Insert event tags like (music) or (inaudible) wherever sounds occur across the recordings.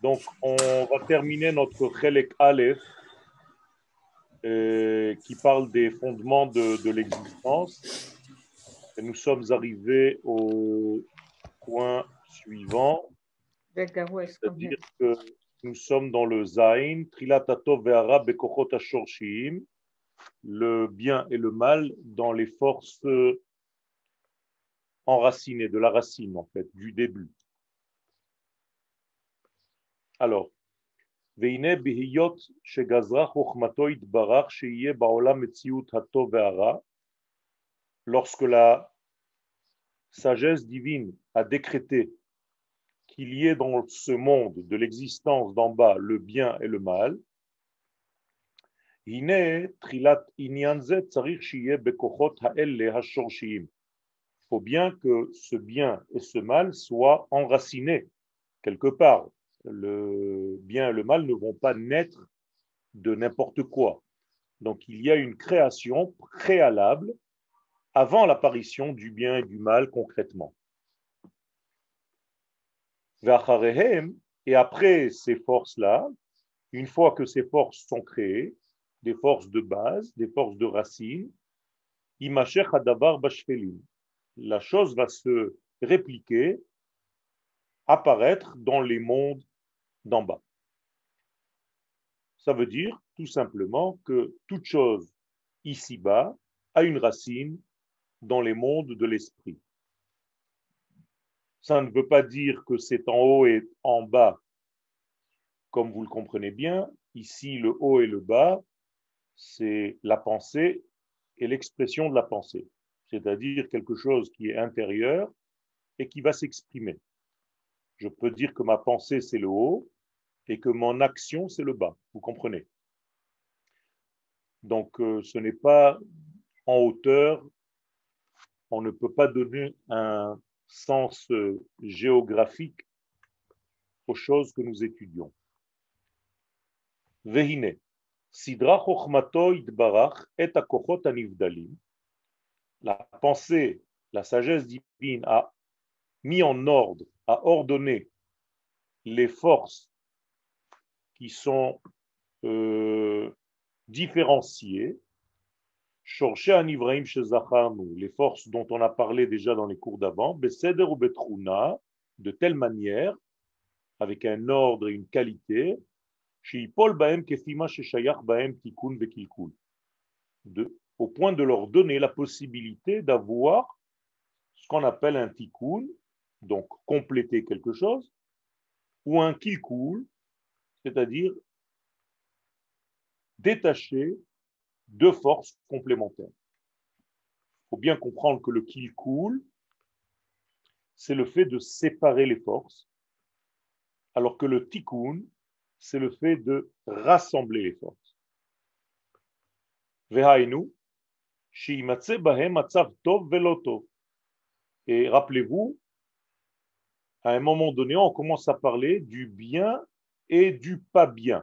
Donc, on va terminer notre Chelek Aleph euh, qui parle des fondements de, de l'existence. Et nous sommes arrivés au point suivant, c'est-à-dire que nous sommes dans le Zain, le bien et le mal dans les forces enracinées, de la racine en fait, du début. Alors, והנה בהיות שגזרה חוכמתו יתברך שיהיה בעולם מציאות הטוב והרע, lorsque la sagesse divine a décrété qu'il y ait dans ce monde de l'existence d'en bas le bien et le mal, הנה תחילת עניין זה צריך שיהיה בכוחות האלה השורשיים. Il faut bien que ce bien et ce mal soient enracinés quelque part le bien et le mal ne vont pas naître de n'importe quoi. Donc il y a une création préalable avant l'apparition du bien et du mal concrètement. Et après ces forces-là, une fois que ces forces sont créées, des forces de base, des forces de racine, la chose va se répliquer, apparaître dans les mondes d'en bas. Ça veut dire tout simplement que toute chose ici-bas a une racine dans les mondes de l'esprit. Ça ne veut pas dire que c'est en haut et en bas, comme vous le comprenez bien. Ici, le haut et le bas, c'est la pensée et l'expression de la pensée, c'est-à-dire quelque chose qui est intérieur et qui va s'exprimer. Je peux dire que ma pensée, c'est le haut, et que mon action, c'est le bas. Vous comprenez? Donc, euh, ce n'est pas en hauteur, on ne peut pas donner un sens euh, géographique aux choses que nous étudions. Vehine, sidra et anivdalim. La pensée, la sagesse divine a mis en ordre, a ordonné les forces qui sont euh, différenciées. Les forces dont on a parlé déjà dans les cours d'avant, Beseder ou Betruna, de telle manière, avec un ordre et une qualité, de, au point de leur donner la possibilité d'avoir ce qu'on appelle un tikkun, donc compléter quelque chose, ou un kilkul, c'est-à-dire détacher deux forces complémentaires. Il faut bien comprendre que le kill c'est le fait de séparer les forces, alors que le tikkun, c'est le fait de rassembler les forces. Et rappelez-vous, à un moment donné, on commence à parler du bien et du pas bien.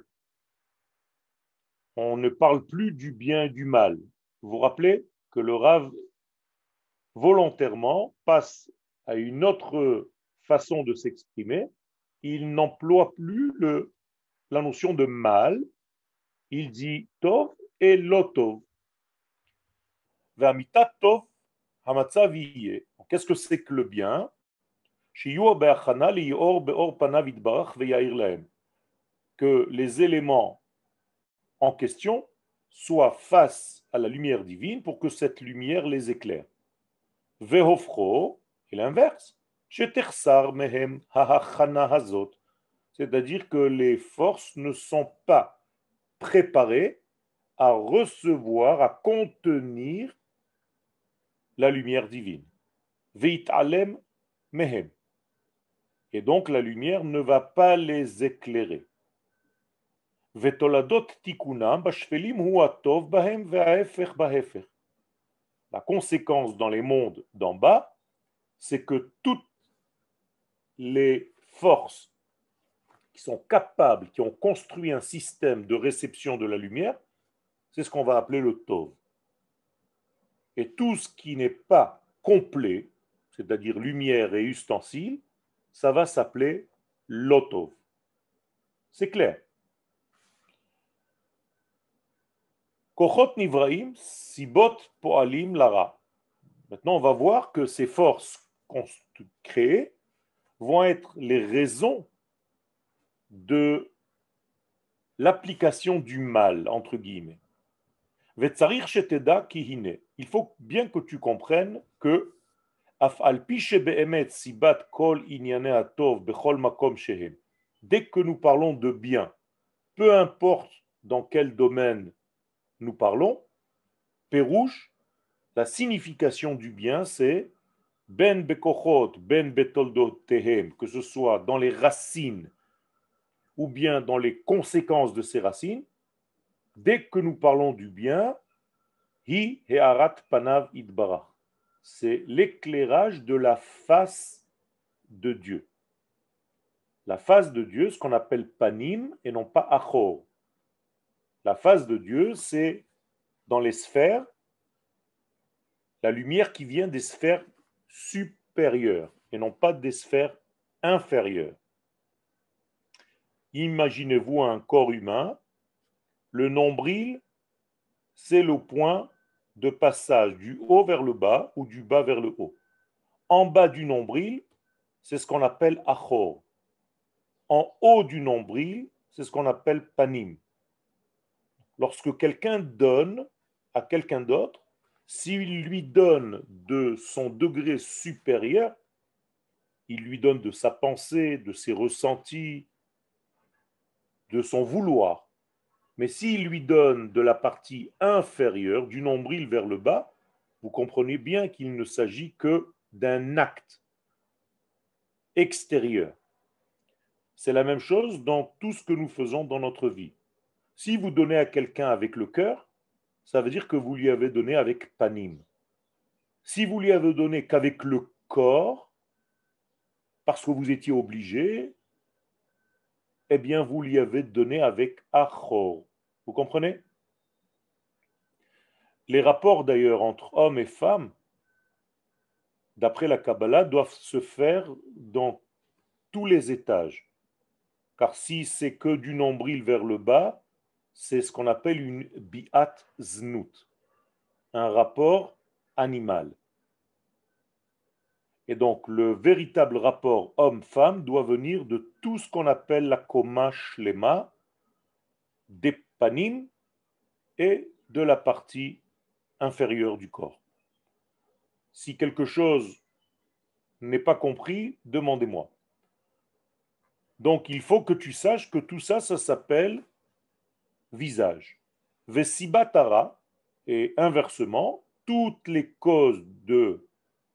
On ne parle plus du bien et du mal. Vous vous rappelez que le Rav volontairement passe à une autre façon de s'exprimer. Il n'emploie plus la notion de mal. Il dit tov et lotov. Qu'est-ce que c'est que le bien? Que les éléments en question soient face à la lumière divine pour que cette lumière les éclaire. Vehofro, et l'inverse, mehem hazot, c'est-à-dire que les forces ne sont pas préparées à recevoir, à contenir la lumière divine. Veit alem mehem. Et donc la lumière ne va pas les éclairer. La conséquence dans les mondes d'en bas, c'est que toutes les forces qui sont capables, qui ont construit un système de réception de la lumière, c'est ce qu'on va appeler le Tov. Et tout ce qui n'est pas complet, c'est-à-dire lumière et ustensile, ça va s'appeler lotov. C'est clair. Kochot nivraim, sibot poalim lara. Maintenant, on va voir que ces forces créées vont être les raisons de l'application du mal, entre guillemets. Il faut bien que tu comprennes que Dès que nous parlons de bien, peu importe dans quel domaine nous parlons, Pérouche, la signification du bien, c'est ben bekochot, ben tehem, que ce soit dans les racines ou bien dans les conséquences de ces racines, dès que nous parlons du bien, hi he'arat panav idbarach. C'est l'éclairage de la face de Dieu. La face de Dieu, ce qu'on appelle panim et non pas achor. La face de Dieu, c'est dans les sphères, la lumière qui vient des sphères supérieures et non pas des sphères inférieures. Imaginez-vous un corps humain, le nombril, c'est le point de passage du haut vers le bas ou du bas vers le haut. En bas du nombril, c'est ce qu'on appelle achor. En haut du nombril, c'est ce qu'on appelle panim. Lorsque quelqu'un donne à quelqu'un d'autre, s'il lui donne de son degré supérieur, il lui donne de sa pensée, de ses ressentis, de son vouloir. Mais s'il lui donne de la partie inférieure, du nombril vers le bas, vous comprenez bien qu'il ne s'agit que d'un acte extérieur. C'est la même chose dans tout ce que nous faisons dans notre vie. Si vous donnez à quelqu'un avec le cœur, ça veut dire que vous lui avez donné avec panim. Si vous lui avez donné qu'avec le corps, parce que vous étiez obligé, eh bien, vous lui avez donné avec achor. Vous comprenez? Les rapports d'ailleurs entre hommes et femmes, d'après la Kabbalah, doivent se faire dans tous les étages. Car si c'est que du nombril vers le bas, c'est ce qu'on appelle une biat znout, un rapport animal. Et donc, le véritable rapport homme-femme doit venir de tout ce qu'on appelle la koma shlema, des panim et de la partie inférieure du corps. Si quelque chose n'est pas compris, demandez-moi. Donc, il faut que tu saches que tout ça, ça s'appelle visage. Vesibatara, et inversement, toutes les causes de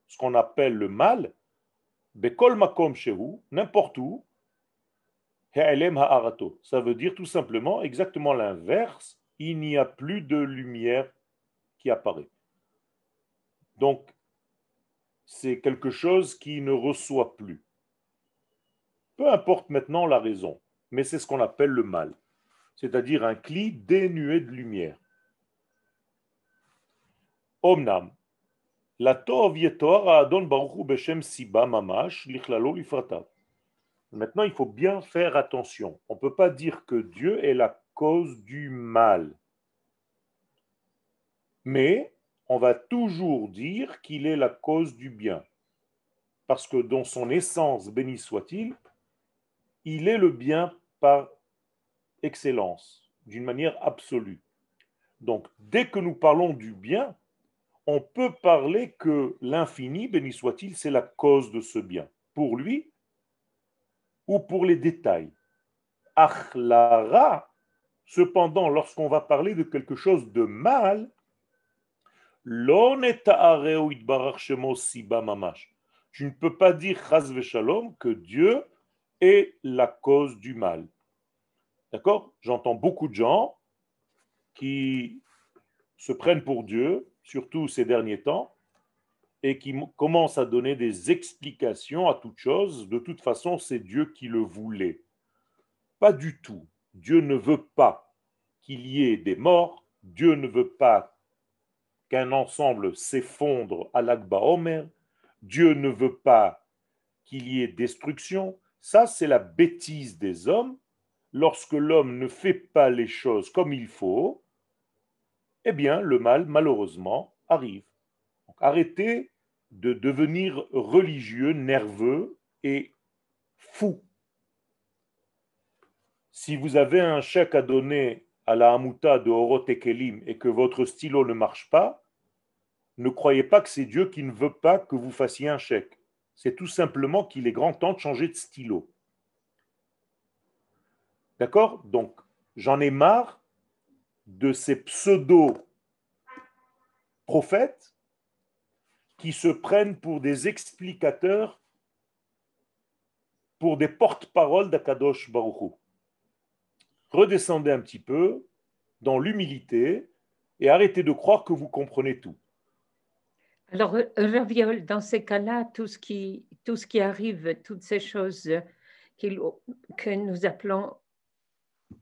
ce qu'on appelle le mal, Bekol n'importe où, ça veut dire tout simplement exactement l'inverse, il n'y a plus de lumière qui apparaît. Donc, c'est quelque chose qui ne reçoit plus. Peu importe maintenant la raison, mais c'est ce qu'on appelle le mal, c'est-à-dire un cli dénué de lumière. Omnam, la Tov Adon Baruchu Beshem Siba Mamash Lichlalo Maintenant, il faut bien faire attention. On ne peut pas dire que Dieu est la cause du mal. Mais on va toujours dire qu'il est la cause du bien. Parce que dans son essence, béni soit-il, il est le bien par excellence, d'une manière absolue. Donc, dès que nous parlons du bien, on peut parler que l'infini, béni soit-il, c'est la cause de ce bien, pour lui ou pour les détails. Achlara, cependant, lorsqu'on va parler de quelque chose de mal, tu ne peux pas dire que Dieu est la cause du mal. D'accord? J'entends beaucoup de gens qui se prennent pour Dieu, surtout ces derniers temps, et qui commence à donner des explications à toute chose. De toute façon, c'est Dieu qui le voulait. Pas du tout. Dieu ne veut pas qu'il y ait des morts. Dieu ne veut pas qu'un ensemble s'effondre à l'Akba Omer. Dieu ne veut pas qu'il y ait destruction. Ça, c'est la bêtise des hommes. Lorsque l'homme ne fait pas les choses comme il faut, eh bien, le mal, malheureusement, arrive. arrêtez de devenir religieux, nerveux et fou. Si vous avez un chèque à donner à la Hamuta de Horot et et que votre stylo ne marche pas, ne croyez pas que c'est Dieu qui ne veut pas que vous fassiez un chèque. C'est tout simplement qu'il est grand temps de changer de stylo. D'accord? Donc, j'en ai marre de ces pseudo-prophètes qui se prennent pour des explicateurs, pour des porte-paroles d'Akadosh Baruchou. Redescendez un petit peu dans l'humilité et arrêtez de croire que vous comprenez tout. Alors, Raviol, dans ces cas-là, tout, ce tout ce qui arrive, toutes ces choses que nous appelons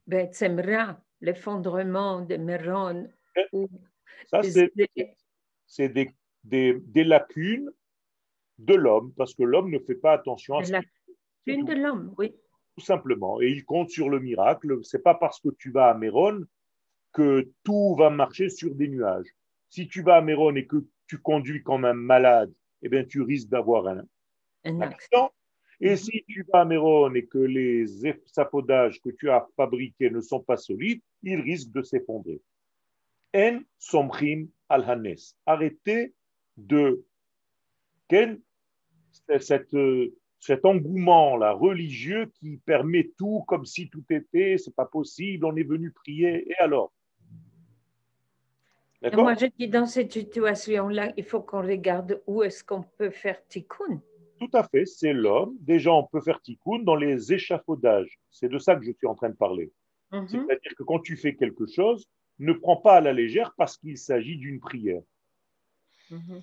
Betzemra, l'effondrement de Méron. Ça, c'est des, des, des, lacunes de l'homme, parce que l'homme ne fait pas attention à ça. Lacunes de l'homme, oui. Tout simplement. Et il compte sur le miracle. C'est pas parce que tu vas à Méron que tout va marcher sur des nuages. Si tu vas à Méron et que tu conduis comme un malade, eh bien, tu risques d'avoir un, accident. Et si tu vas à Méron et que les sapaudages que tu as fabriqués ne sont pas solides, ils risquent de s'effondrer. En somrim al hanes. Arrêtez de cette, cet engouement là religieux qui permet tout comme si tout était, c'est pas possible, on est venu prier et alors? Moi, je dis dans cette situation-là, il faut qu'on regarde où est-ce qu'on peut faire tikkun. Tout à fait, c'est l'homme. Déjà, on peut faire tikkun dans les échafaudages. C'est de ça que je suis en train de parler. Mhm. C'est-à-dire que quand tu fais quelque chose, ne prends pas à la légère parce qu'il s'agit d'une prière. Mhm.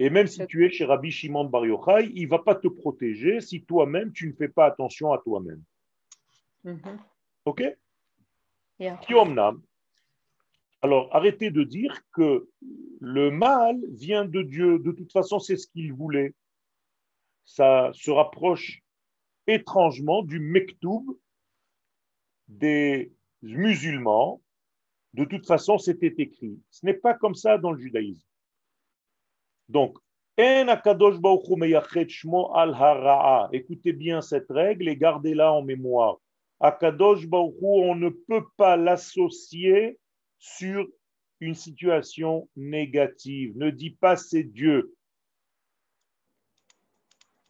Et même si tu es chez Rabbi Shimon Bar Yochai, il ne va pas te protéger si toi-même, tu ne fais pas attention à toi-même. Mhm. OK? Yeah. Alors, arrêtez de dire que le mal vient de Dieu. De toute façon, c'est ce qu'il voulait. Ça se rapproche étrangement du mektoub des musulmans. De toute façon, c'était écrit. Ce n'est pas comme ça dans le judaïsme. Donc, Écoutez bien cette règle et gardez-la en mémoire. Akadosh on ne peut pas l'associer sur une situation négative. Ne dis pas c'est Dieu.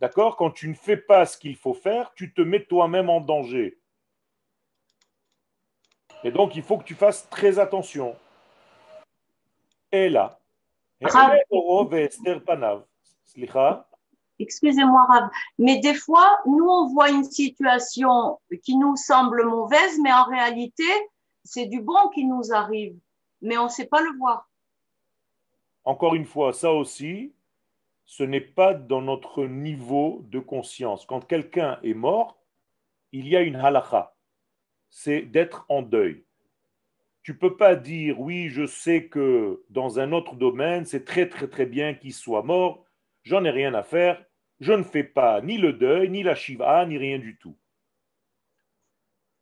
D'accord? Quand tu ne fais pas ce qu'il faut faire, tu te mets toi-même en danger. Et donc, il faut que tu fasses très attention. Et là, Excusez-moi, Rab, mais des fois, nous, on voit une situation qui nous semble mauvaise, mais en réalité, c'est du bon qui nous arrive, mais on ne sait pas le voir. Encore une fois, ça aussi, ce n'est pas dans notre niveau de conscience. Quand quelqu'un est mort, il y a une halakha, c'est d'être en deuil. Tu peux pas dire oui, je sais que dans un autre domaine, c'est très très très bien qu'il soit mort, j'en ai rien à faire, je ne fais pas ni le deuil, ni la shiva, ni rien du tout.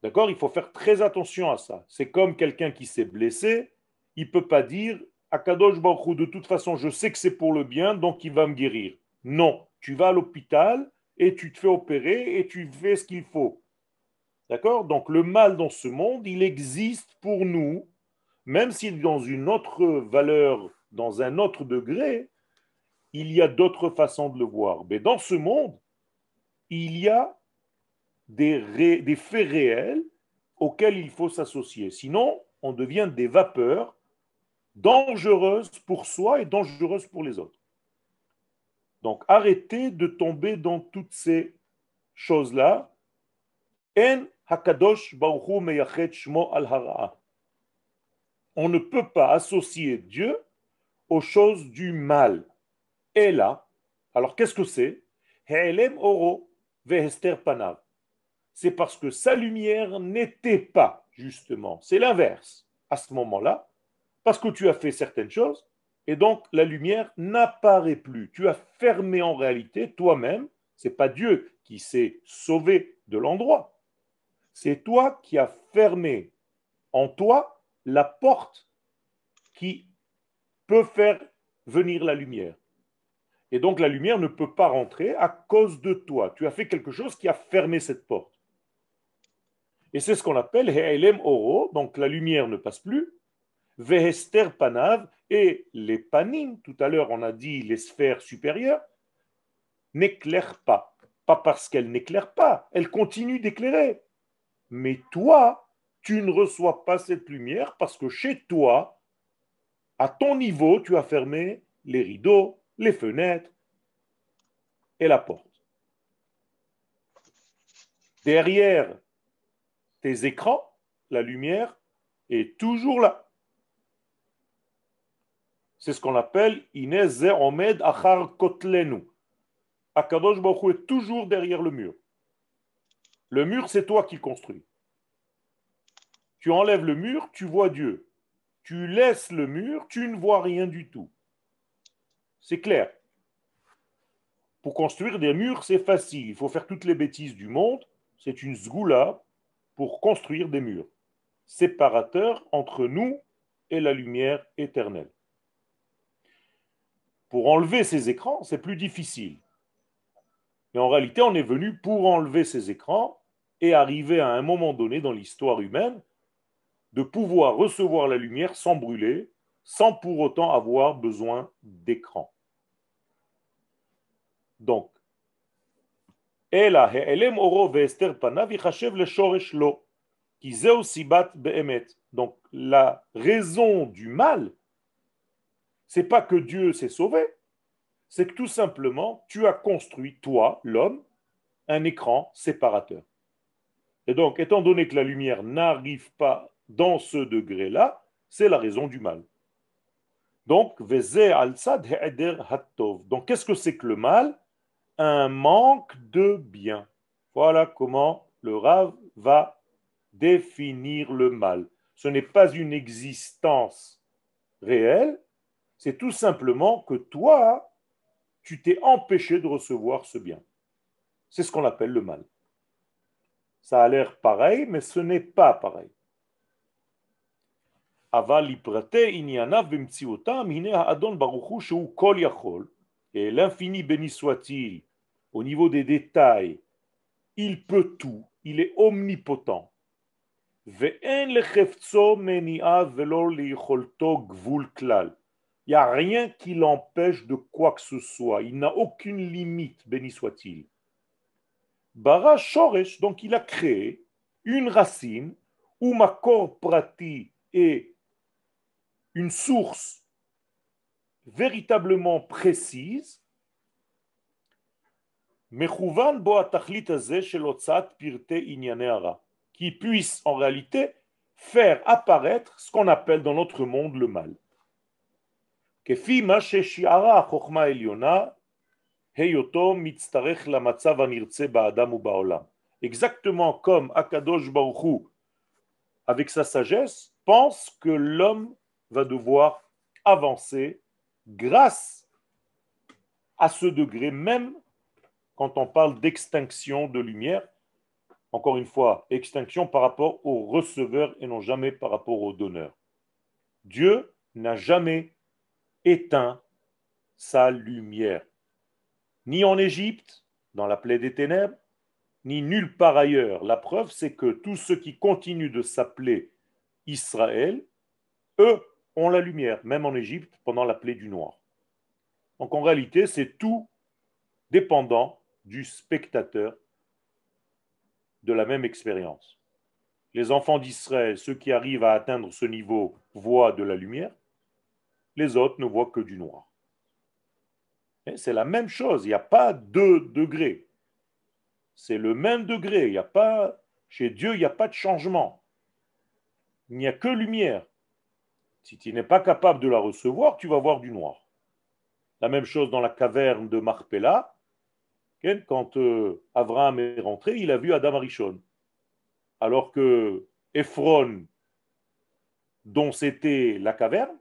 D'accord? Il faut faire très attention à ça. C'est comme quelqu'un qui s'est blessé, il peut pas dire Akadosh Baruch de toute façon, je sais que c'est pour le bien, donc il va me guérir. Non, tu vas à l'hôpital et tu te fais opérer et tu fais ce qu'il faut. D'accord? Donc le mal dans ce monde, il existe pour nous, même si dans une autre valeur, dans un autre degré, il y a d'autres façons de le voir. Mais dans ce monde, il y a des, faits réels auxquels il faut s'associer. Sinon, on devient des vapeurs dangereuses pour soi et dangereuses pour les autres. Donc arrêtez de tomber dans toutes ces choses-là. On ne peut pas associer Dieu aux choses du mal. Et là, alors qu'est-ce que c'est? C'est parce que sa lumière n'était pas, justement. C'est l'inverse à ce moment-là, parce que tu as fait certaines choses, et donc la lumière n'apparaît plus. Tu as fermé en réalité toi-même Ce n'est pas Dieu qui s'est sauvé de l'endroit. C'est toi qui as fermé en toi la porte qui peut faire venir la lumière. Et donc la lumière ne peut pas rentrer à cause de toi. Tu as fait quelque chose qui a fermé cette porte. Et c'est ce qu'on appelle He'elem Oro, donc la lumière ne passe plus. Vehester Panav, et les panim, tout à l'heure on a dit les sphères supérieures, n'éclairent pas. Pas parce qu'elles n'éclairent pas, elles continuent d'éclairer. Mais toi, tu ne reçois pas cette lumière parce que chez toi, à ton niveau, tu as fermé les rideaux, les fenêtres et la porte. Derrière tes écrans, la lumière est toujours là. C'est ce qu'on appelle Inez Omed Achar Kotlenu. Akadosh Baruch est toujours derrière le mur. Le mur, c'est toi qui construis. Tu enlèves le mur, tu vois Dieu. Tu laisses le mur, tu ne vois rien du tout. C'est clair. Pour construire des murs, c'est facile. Il faut faire toutes les bêtises du monde. C'est une zgoula pour construire des murs séparateurs entre nous et la lumière éternelle. Pour enlever ces écrans, c'est plus difficile. Mais en réalité, on est venu pour enlever ces écrans et arriver à un moment donné dans l'histoire humaine de pouvoir recevoir la lumière sans brûler, sans pour autant avoir besoin d'écran. Donc, donc la raison du mal, c'est pas que Dieu s'est sauvé, c'est que tout simplement tu as construit, toi, l'homme, un écran séparateur. Et donc, étant donné que la lumière n'arrive pas dans ce degré-là, c'est la raison du mal. Donc, donc qu'est-ce que c'est que le mal? Un manque de bien. Voilà comment le Rav va définir le mal. Ce n'est pas une existence réelle, c'est tout simplement que toi, tu t'es empêché de recevoir ce bien. C'est ce qu'on appelle le mal. Ça a l'air pareil, mais ce n'est pas pareil. Et l'infini béni soit-il, au niveau des détails, il peut tout, il est omnipotent. Il n'y a rien qui l'empêche de quoi que ce soit. Il n'a aucune limite, béni soit-il. Bara Shoresh, donc il a créé une racine où ma corps prati est une source véritablement précise qui puisse en réalité faire apparaître ce qu'on appelle dans notre monde le mal. Exactement comme Akadosh Baruch avec sa sagesse, pense que l'homme va devoir avancer grâce à ce degré même quand on parle d'extinction de lumière, encore une fois, extinction par rapport au receveur et non jamais par rapport au donneur. Dieu n'a jamais éteint sa lumière, ni en Égypte, dans la plaie des ténèbres, ni nulle part ailleurs. La preuve, c'est que tous ceux qui continuent de s'appeler Israël, eux ont la lumière, même en Égypte, pendant la plaie du noir. Donc en réalité, c'est tout dépendant du spectateur de la même expérience. Les enfants d'Israël, ceux qui arrivent à atteindre ce niveau, voient de la lumière, les autres ne voient que du noir. C'est la même chose, il n'y a pas deux degrés. C'est le même degré, il n'y a pas, chez Dieu, il n'y a pas de changement. Il n'y a que lumière. Si tu n'es pas capable de la recevoir, tu vas voir du noir. La même chose dans la caverne de Marpella, quand euh, Abraham est rentré, il a vu Adam Arishon. Alors que Ephron, dont c'était la caverne,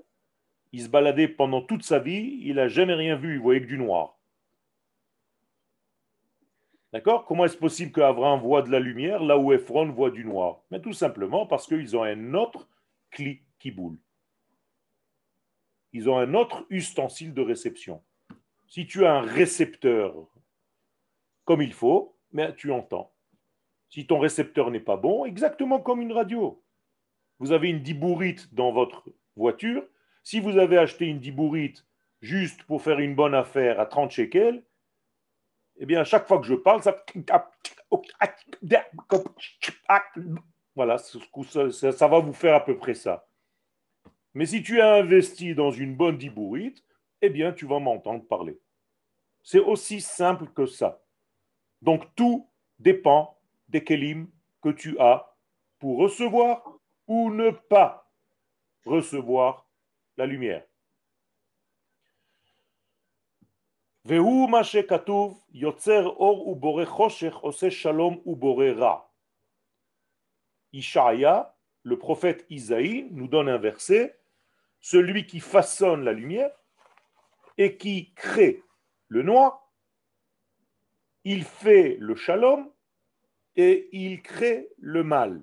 il se baladait pendant toute sa vie, il n'a jamais rien vu, il voyait que du noir. D'accord? Comment est-ce possible qu'Avram voit de la lumière là où Ephron voit du noir? Mais tout simplement parce qu'ils ont un autre cli qui boule. Ils ont un autre ustensile de réception. Si tu as un récepteur comme il faut, mais tu entends. Si ton récepteur n'est pas bon, exactement comme une radio. Vous avez une dibourite dans votre voiture. Si vous avez acheté une dibourite juste pour faire une bonne affaire à 30 shekels, eh bien, chaque fois que je parle, ça. (laughs) Voilà, ça, ça va vous faire à peu près ça. Mais si tu as investi dans une bonne dibourite, eh bien, tu vas m'entendre parler. C'est aussi simple que ça. Donc, tout dépend des kelim que tu as pour recevoir ou ne pas recevoir la lumière. Yotzer or shalom ra. Ishaïa, le prophète Isaïe, nous donne un verset celui qui façonne la lumière et qui crée le noir, il fait le shalom et il crée le mal.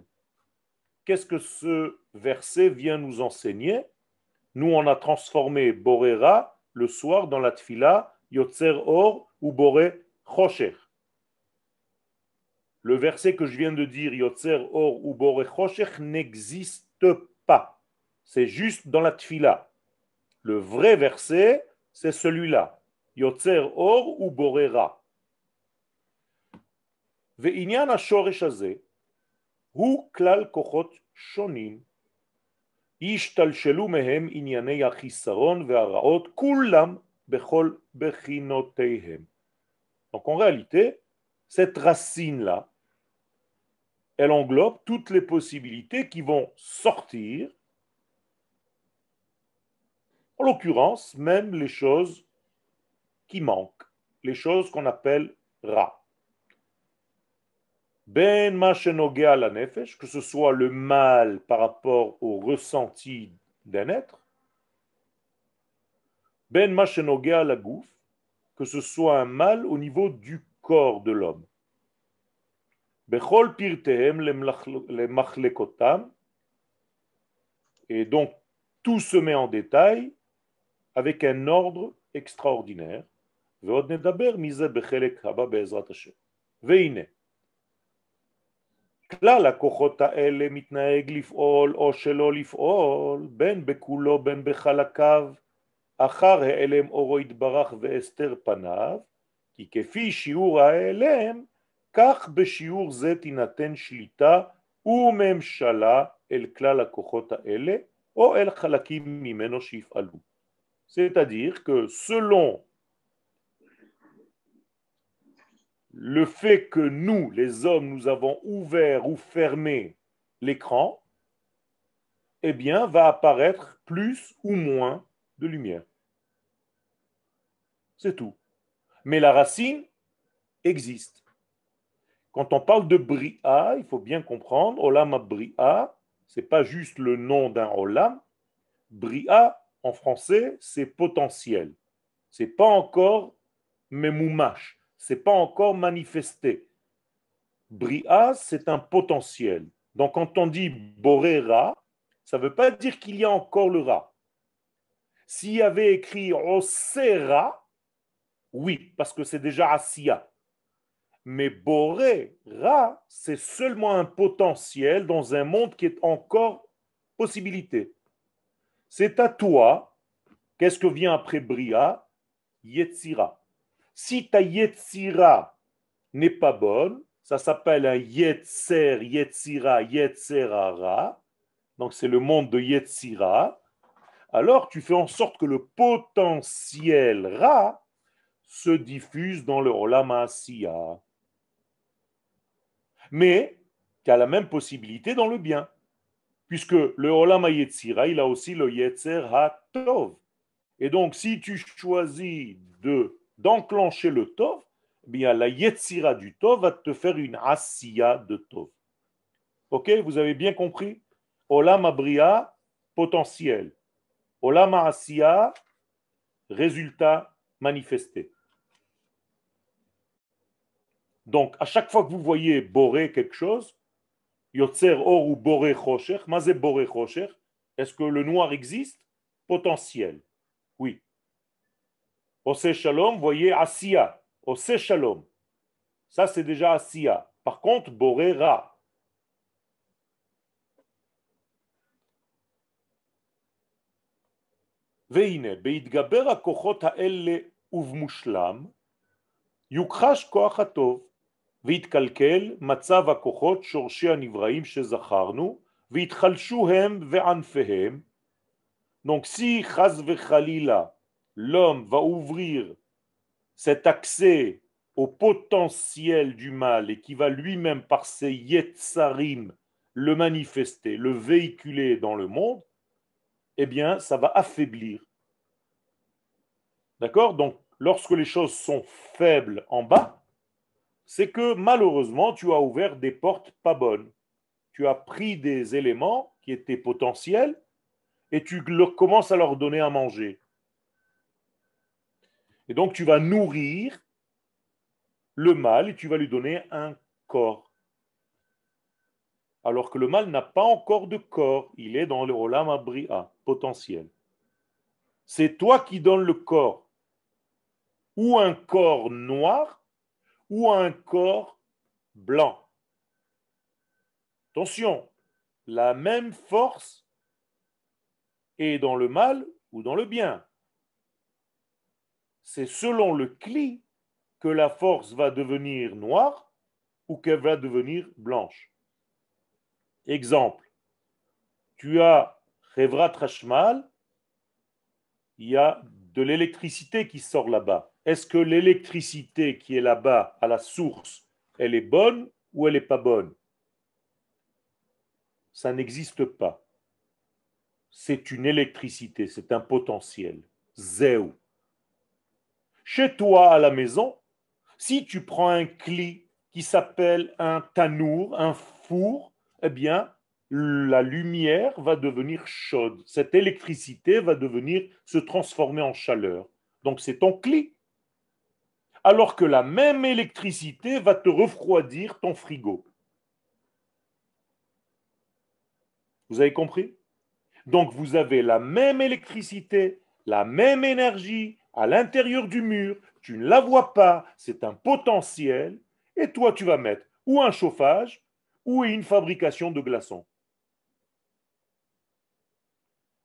Qu'est-ce que ce verset vient nous enseigner? Nous, on a transformé Borera le soir dans la tfila Yotzer Or ou Boré Chosher. Le verset que je viens de dire, Yotzer Or ou Boré Chosher, n'existe pas. C'est juste dans la tfila. Le vrai verset, c'est celui-là. Yotzer Or ou Boré Ra. ועניין השורש הזה הוא כלל כוחות שונים השתלשלו מהם ענייני החיסרון והרעות כולם donc en réalité, cette racine-là, elle englobe toutes les possibilités qui vont sortir, en l'occurrence même les choses qui manquent, les choses qu'on appelle ra. Ben à la nefesh, que ce soit le mal par rapport au ressenti d'un être, ben Machenogea la gouf, que ce soit un mal au niveau du corps de l'homme. Bechol pirtehem le machlekotam, et donc tout se met en détail avec un ordre extraordinaire. ועוד נדבר מזה בחלק הבא בעזרת השם. והנה, כלל הכוחות האלה מתנהג לפעול או שלא לפעול, בין בכולו בין בחלקיו, אחר העלם אורו יתברך והסתר פניו, כי כפי שיעור ההעלם, כך בשיעור זה תינתן שליטה וממשלה אל כלל הכוחות האלה, או אל חלקים ממנו שיפעלו. C'est-à-dire le fait que nous, les hommes, nous avons ouvert ou fermé l'écran, eh bien, va apparaître plus ou moins de lumière. C'est tout. Mais la racine existe. Quand on parle de Bria, il faut bien comprendre, Olam Bria, ce n'est pas juste le nom d'un Olam. Bria, en français, c'est potentiel. C'est pas encore memoumash, c'est pas encore manifesté. Bria, c'est un potentiel. Donc quand on dit Borera, ça ne veut pas dire qu'il y a encore le Ra. S'il y avait écrit Osera, oui, parce que c'est déjà Asiya. Mais Boré, Ra, c'est seulement un potentiel dans un monde qui est encore possibilité. C'est à toi, qu'est-ce que vient après Bria? Yetzira. Si ta Yetzira n'est pas bonne, ça s'appelle un Yetzer, Yetzira, Yetzerara. Donc c'est le monde de Yetzira. Alors tu fais en sorte que le potentiel Ra se diffuse dans le Olam. Mais tu as la même possibilité dans le bien. Puisque le Olam Yetzira, il a aussi le Yetzer HaTov. Et donc, si tu choisis de d'enclencher le Tov, eh bien la Yetzira du Tov va te faire une Asiya de Tov. Ok Vous avez bien compris? Olam Abria, potentiel. Olam Asiya, résultat manifesté. Donc, à chaque fois que vous voyez boré quelque chose, yotzer or ou boré chocher, mazé boré chocher, est-ce que le noir existe? Potentiel. Oui. Ose shalom, voyez asiya. Ose shalom. Ça, c'est déjà asiya. Par contre, boré ra. והנה, בהתגבר הכוחות האלה ובמושלם, יוכחש כוח הטוב, והתקלקל מצב הכוחות שורשי הנבראים שזכרנו, והתחלשו הם וענפיהם. Donc si, chas l'homme va ouvrir cet accès au potentiel du mal et qui va lui-même par ses yetzarim le manifester, le véhiculer dans le monde, eh bien, ça va affaiblir. D'accord? Donc, lorsque les choses sont faibles en bas, c'est que malheureusement, tu as ouvert des portes pas bonnes. Tu as pris des éléments qui étaient potentiels et tu commences à leur donner à manger. Et donc, tu vas nourrir le mal et tu vas lui donner un corps alors que le mal n'a pas encore de corps, il est dans le Olam Abria, potentiel. C'est toi qui donnes le corps, ou un corps noir, ou un corps blanc. Attention, la même force est dans le mal ou dans le bien. C'est selon le cli que la force va devenir noire ou qu'elle va devenir blanche. Exemple, tu as Revrat Rashmal, il y a de l'électricité qui sort là-bas. Est-ce que l'électricité qui est là-bas, à la source, elle est bonne ou elle n'est pas bonne? Ça n'existe pas. C'est une électricité, c'est un potentiel. Zéou. Chez toi, à la maison, si tu prends un cli qui s'appelle un tanour, un four, eh bien, la lumière va devenir chaude. Cette électricité va devenir se transformer en chaleur. Donc c'est ton cli. Alors que la même électricité va te refroidir ton frigo. Vous avez compris? Donc vous avez la même électricité, la même énergie à l'intérieur du mur. Tu ne la vois pas, c'est un potentiel. Et toi, tu vas mettre ou un chauffage ou une fabrication de glaçons.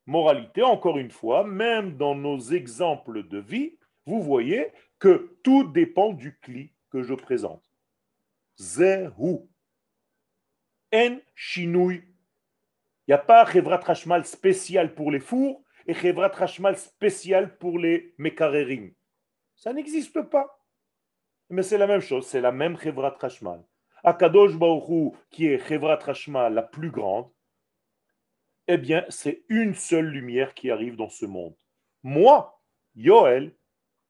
Moralité, encore une fois, même dans nos exemples de vie, vous voyez que tout dépend du cli que je présente. Zehu. En shinui. Il n'y a pas Chevrat Hashmal spécial pour les fours et Chevrat Hashmal spécial pour les mekarerim. Ça n'existe pas. Mais c'est la même chose, c'est la même Chevrat Hashmal. Akadosh Baruchou, qui est Chevrat Rashma la plus grande, eh bien, c'est une seule lumière qui arrive dans ce monde. Moi, Yoel,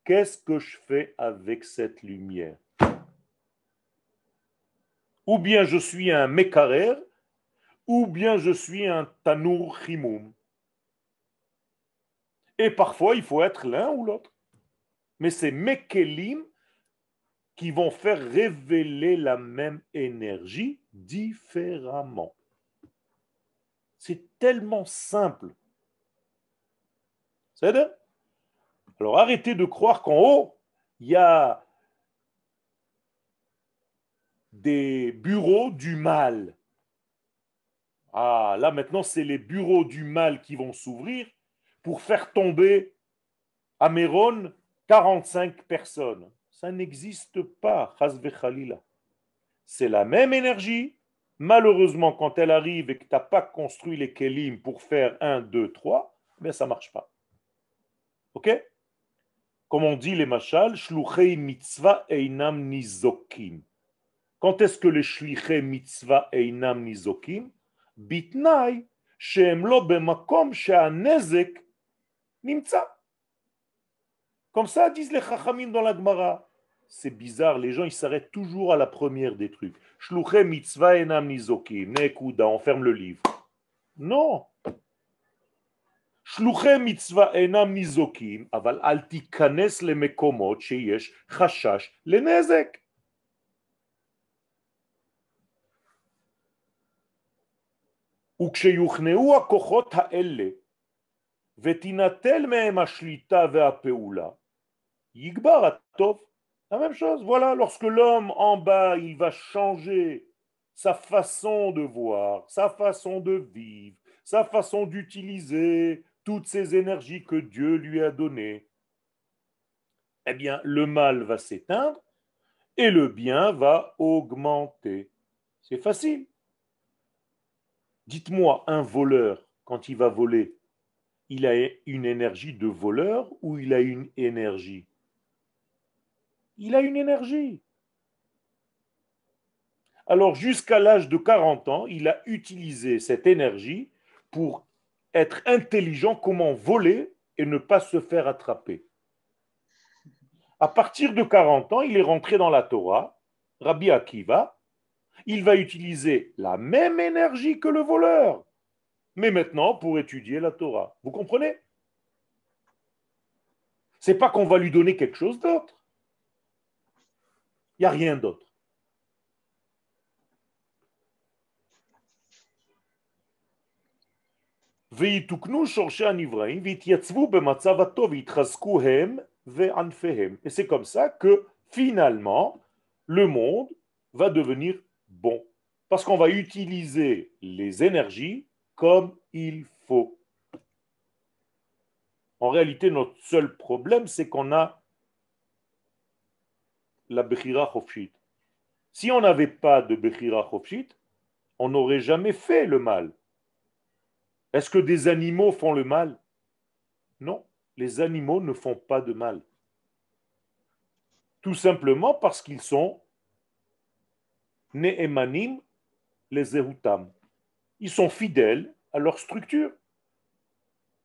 qu'est-ce que je fais avec cette lumière? Ou bien je suis un Mekarer, ou bien je suis un Tanour Chimoum. Et parfois, il faut être l'un ou l'autre. Mais c'est Mekelim qui vont faire révéler la même énergie différemment. C'est tellement simple. C'est Alors arrêtez de croire qu'en haut, il y a des bureaux du mal. Ah, là maintenant, c'est les bureaux du mal qui vont s'ouvrir pour faire tomber à Méron 45 personnes. Ça n'existe pas, C'est la même énergie. Malheureusement, quand elle arrive et que tu n'as pas construit les kelim pour faire 1, 2, 3, ben ça ne marche pas. Ok? Comme on dit les machal, shluchei mitzvah einam nizokim. Quand est-ce que les shlichei mitzvah einam nizokim? Bitnai shem lo bemakom she'anezek Nimtsa. Comme ça, disent les Chachamim dans la Gemara. C'est bizarre, les gens ils s'arrêtent toujours à la première des trucs. Shluchem mitzvah enam nizokim, nekuda, on ferme le livre. Non. Shluchem mitzvah enam nizokim, aval al tikanes le mekomot sheyesh chashash le nezek. וכשיוכנעו הכוחות האלה Vetinatel même ashlita ve'apeula. Yigbar. La même chose, voilà, lorsque l'homme en bas, il va changer sa façon de voir, sa façon de vivre, sa façon d'utiliser toutes ces énergies que Dieu lui a données, eh bien, le mal va s'éteindre et le bien va augmenter. C'est facile. Dites-moi, un voleur, quand il va voler, il a une énergie de voleur ou il a une énergie? Il a une énergie. Alors jusqu'à l'âge de 40 ans, il a utilisé cette énergie pour être intelligent comment voler et ne pas se faire attraper. À partir de 40 ans, il est rentré dans la Torah, Rabbi Akiva, il va utiliser la même énergie que le voleur, mais maintenant pour étudier la Torah. Vous comprenez? C'est pas qu'on va lui donner quelque chose d'autre. Il n'y a rien d'autre. Et c'est comme ça que finalement, le monde va devenir bon. Parce qu'on va utiliser les énergies comme il faut. En réalité, notre seul problème, c'est qu'on a la Bechira Chofshit. Si on n'avait pas de Bechira Chofshit, on n'aurait jamais fait le mal. Est-ce que des animaux font le mal? Non, les animaux ne font pas de mal. Tout simplement parce qu'ils sont Ne'emanim les Zehutam. Ils sont fidèles à leur structure.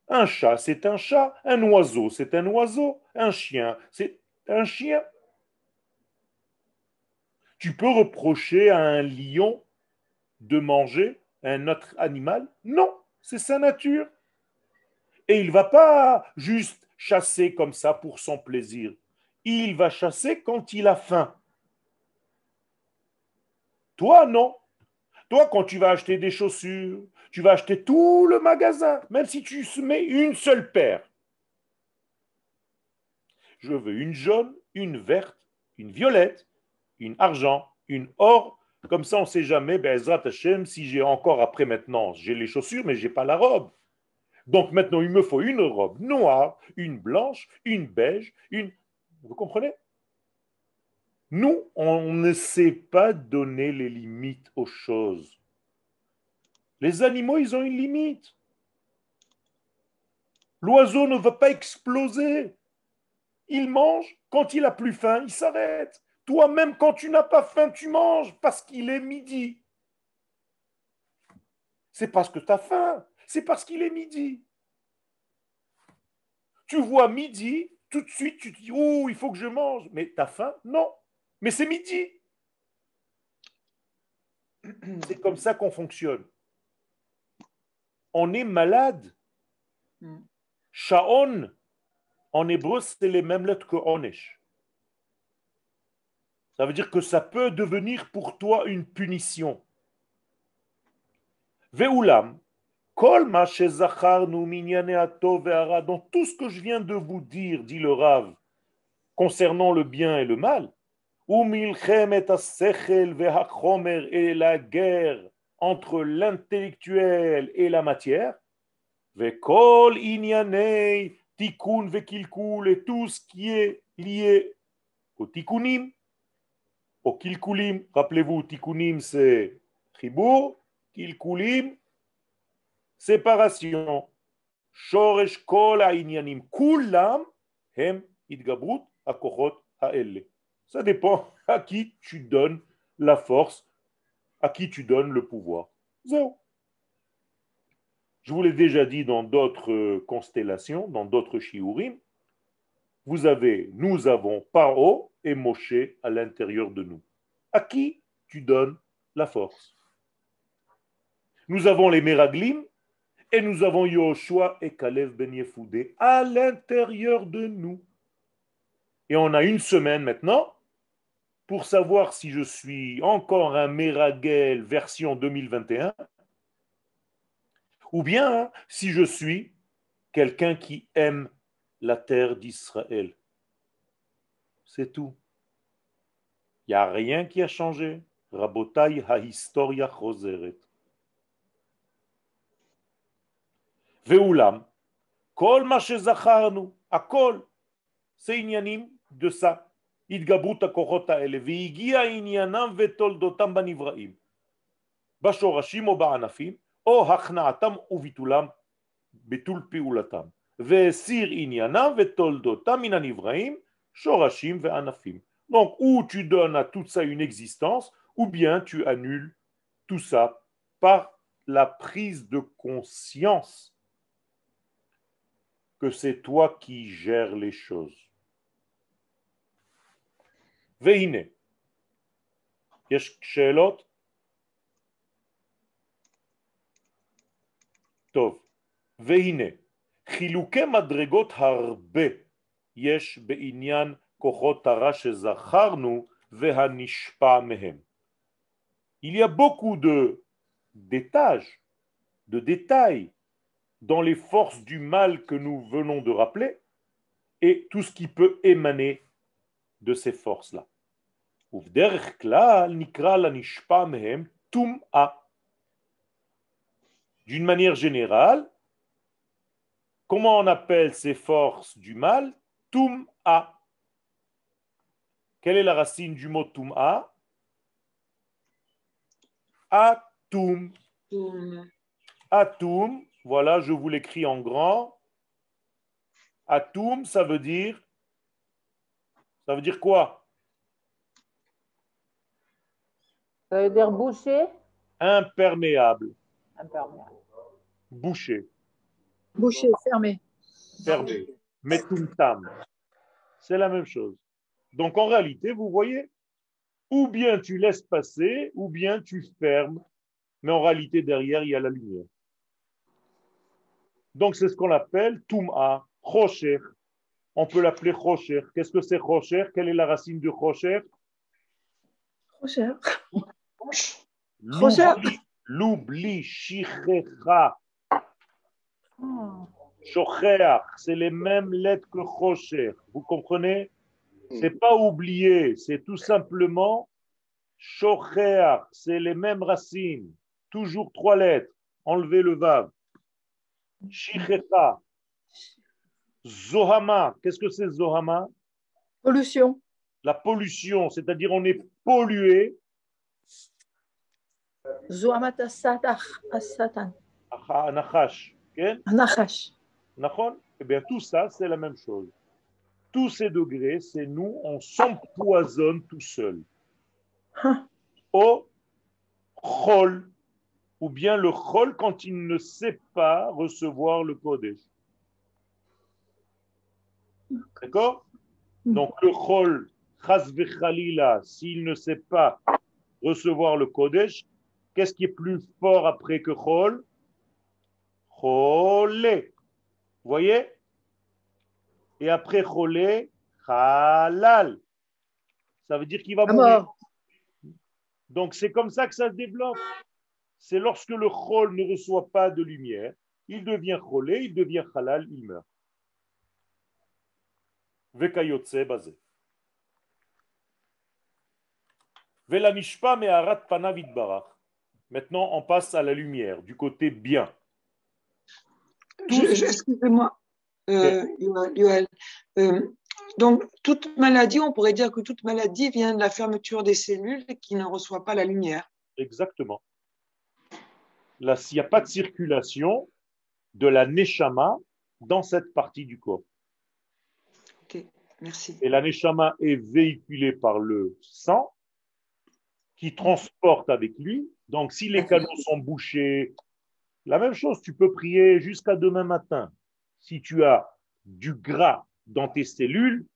Un chat, c'est un chat. Un oiseau, c'est un oiseau. Un chien, c'est un chien. Tu peux reprocher à un lion de manger un autre animal? Non, c'est sa nature. Et il ne va pas juste chasser comme ça pour son plaisir. Il va chasser quand il a faim. Toi, non. Toi, quand tu vas acheter des chaussures, tu vas acheter tout le magasin, même si tu mets une seule paire. Je veux une jaune, une verte, une violette, une argent, une or. Comme ça, on ne sait jamais, ben, si j'ai encore après maintenant, j'ai les chaussures, mais je n'ai pas la robe. Donc maintenant, il me faut une robe noire, une blanche, une beige, une... Vous comprenez? Nous, on ne sait pas donner les limites aux choses. Les animaux, ils ont une limite. L'oiseau ne va pas exploser. Il mange, quand il a plus faim, il s'arrête. Toi-même, quand tu n'as pas faim, tu manges parce qu'il est midi. C'est parce que tu as faim, c'est parce qu'il est midi. Tu vois midi, tout de suite, tu te dis, oh, il faut que je mange. Mais tu as faim? Non. Mais c'est midi. (clears throat) C'est comme ça qu'on fonctionne. On est malade. Hmm. Shaon, en hébreu, c'est les mêmes lettres que Onesh. Ça veut dire que ça peut devenir pour toi une punition. Ve'ulam, kol ma dans tout ce que je viens de vous dire, dit le Rav, concernant le bien et le mal, et la guerre entre l'intellectuel et la matière, Vekol inyanei tikkun vekilkul et tout ce qui est lié au tikkunim, au kilkulim. Rappelez-vous, tikkunim c'est chibur, kilkulim, séparation. Shoresh kol inyanim kulam hem idgabrut akochot ha'elle. Ça dépend à qui tu donnes la force, à qui tu donnes le pouvoir. Je vous l'ai déjà dit dans d'autres constellations, dans d'autres shiurim. Vous avez, nous avons Paro et Moshe à l'intérieur de nous. À qui tu donnes la force? Nous avons les Meraglim et nous avons Yoshua et Kalev Ben Yefoudé à l'intérieur de nous. Et on a une semaine maintenant pour savoir si je suis encore un Meragel version 2021 Ou bien si je suis quelqu'un qui aime la terre d'Israël. C'est tout. Il n'y a rien qui a changé. Rabotai ha-historia choseret. Ve'ulam, kol ma shezacharnu, akol, c'est de ça. התגברות הכוחות האלה, והגיע עניינם ותולדותם בנבראים, בשורשים או בענפים, או הכנעתם וביטולם, ביטול פעולתם, והסיר עניינם ותולדותם מן הנבראים, שורשים וענפים. Donc, ou tu donnes à tout ça une existence, ou bien tu annules tout ça par la prise de conscience que c'est toi qui gères les choses. והנה, יש שאלות? טוב, והנה, חילוקי מדרגות הרבה יש בעניין כוחות הרע שזכרנו והנשפע מהם. Il y a beaucoup de d'étages, de détails dans les forces du mal que nous venons de rappeler et tout ce qui peut émaner de ces forces-là. D'une manière générale, comment on appelle ces forces du mal? Tum'a. Quelle est la racine du mot Tum'a? Atum. Atum, voilà, je vous l'écris en grand. Atum, ça veut dire. Ça veut dire quoi? Ça veut dire boucher Imperméable. Imperméable. Bouché. Bouché, fermé. Fermé. Metumtam. C'est la même chose. Donc en réalité, vous voyez, ou bien tu laisses passer, ou bien tu fermes, mais en réalité, derrière, il y a la lumière. Donc c'est ce qu'on appelle Tum'a, Rocher. On peut l'appeler Rocher. Qu'est-ce que c'est Rocher Quelle est la racine de Rocher Rocher. L'oubli, Shichecha. C'est les mêmes lettres que Rocher. Vous comprenez? C'est pas oublier, c'est tout simplement c'est les mêmes racines. Toujours trois lettres. Enlevez le vav. Shichecha. Zohama. Qu'est-ce que c'est Zohama? Pollution. La pollution, c'est-à-dire on est pollué. Zohamat Satan. Anachash. Anachash. Eh bien, tout ça, c'est la même chose. Tous ces degrés, c'est nous, on s'empoisonne tout seul. Au chol, ou bien le chol quand il ne sait pas recevoir le Kodesh. D'accord? Donc le chol, khalila, s'il ne sait pas recevoir le Kodesh, qu'est-ce qui est plus fort après que chol? Cholé. Vous voyez? Et après cholé, halal. Ça veut dire qu'il va mourir. Donc c'est comme ça que ça se développe. C'est lorsque le chol ne reçoit pas de lumière, il devient cholé, il devient halal, il meurt. Vekayotse basé. Velanishpa me'arat panavid barach. Maintenant, on passe à la lumière, du côté bien. Excusez-moi, euh, Yoel. Euh, donc, toute maladie, on pourrait dire que toute maladie vient de la fermeture des cellules qui ne reçoivent pas la lumière. Exactement. Là, s'il n'y a pas de circulation de la neshama dans cette partie du corps. Ok, merci. Et la neshama est véhiculée par le sang qui transporte avec lui. Donc, si les canaux sont bouchés, la même chose, tu peux prier jusqu'à demain matin. Si tu as du gras dans tes cellules,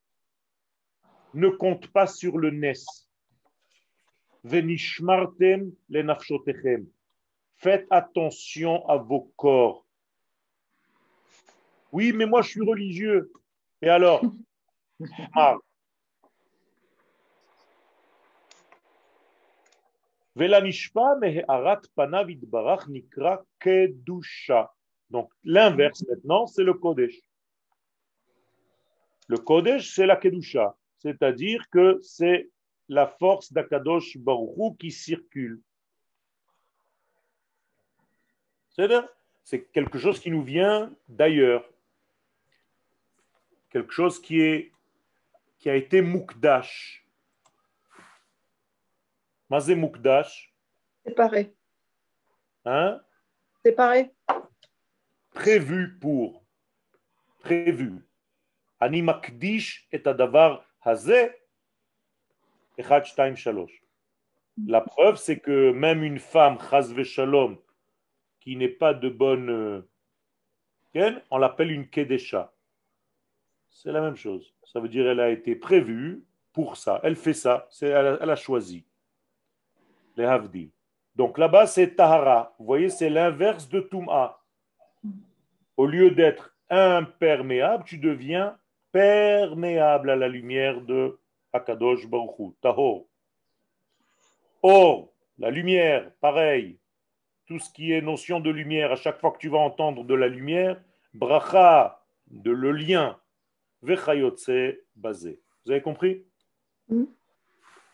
ne compte pas sur le nes. Venishmartem le Faites attention à vos corps. Oui, mais moi je suis religieux. Et alors (laughs) mehe'arat panav idbarach nikra kedusha. Donc l'inverse maintenant, c'est le Kodesh. Le Kodesh, c'est la Kedusha, c'est-à-dire que c'est la force d'Akadosh Baruch Hu qui circule. C'est quelque chose qui nous vient d'ailleurs. Quelque chose qui, est, qui a été Mukdash. Mazé Mukdash, Séparé. hein? Séparé. prévu pour, prévu. אני מקדיש את הדבר הזה, 1, 2, 3. La preuve, c'est que même une femme, chas shalom, qui n'est pas de bonne... euh, ken, on l'appelle une kedesha. C'est la même chose. Ça veut dire elle a été prévue pour ça. Elle fait ça. C'est, elle, a, elle a choisi. Les havdi. Donc là-bas, c'est tahara. Vous voyez, c'est l'inverse de tum'a. Au lieu d'être imperméable, tu deviens perméable à la lumière de Akadosh Baruch Tahor. Or, la lumière, pareil, tout ce qui est notion de lumière, à chaque fois que tu vas entendre de la lumière, bracha, de le lien, vechayotse, basé. Vous avez compris? Mhm.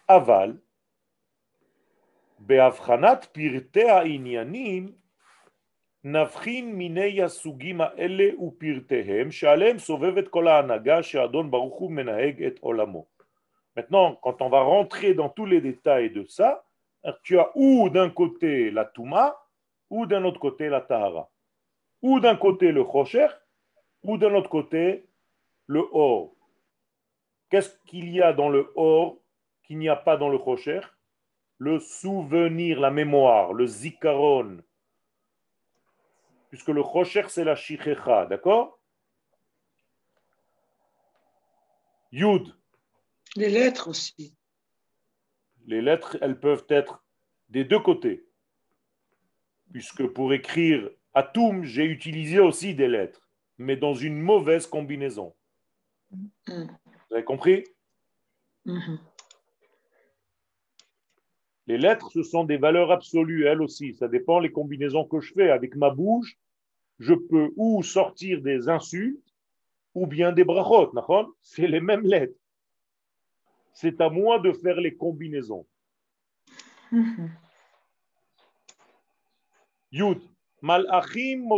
Aval, בהבחנת פרטי העניינים נבחין מיני הסוגים האלה ופרטיהם שעליהם סובבת כל ההנהגה שאדון ברוך הוא מנהג את עולמו. Maintenant, quand on va rentrer dans tous les détails de ça, tu as ou d'un côté la Touma, ou d'un autre côté la Tahara. Ou d'un côté le Chosher, ou d'un autre côté le Or. Qu'est-ce qu'il y a dans le Or qu'il n'y a pas dans le Chosher le souvenir, la mémoire, le Zikaron. Puisque le Chosher, c'est la Shichecha, d'accord? Yud, Les lettres aussi. les lettres, elles peuvent être des deux côtés. Puisque pour écrire Atum, j'ai utilisé aussi des lettres, mais dans une mauvaise combinaison. Mm. Vous avez compris? Mhm. Les lettres, ce sont des valeurs absolues, elles aussi. Ça dépend les combinaisons que je fais. Avec ma bouche, je peux ou sortir des insultes ou bien des brachot. C'est les mêmes lettres. C'est à moi de faire les combinaisons. Mhm. Yud. Malachim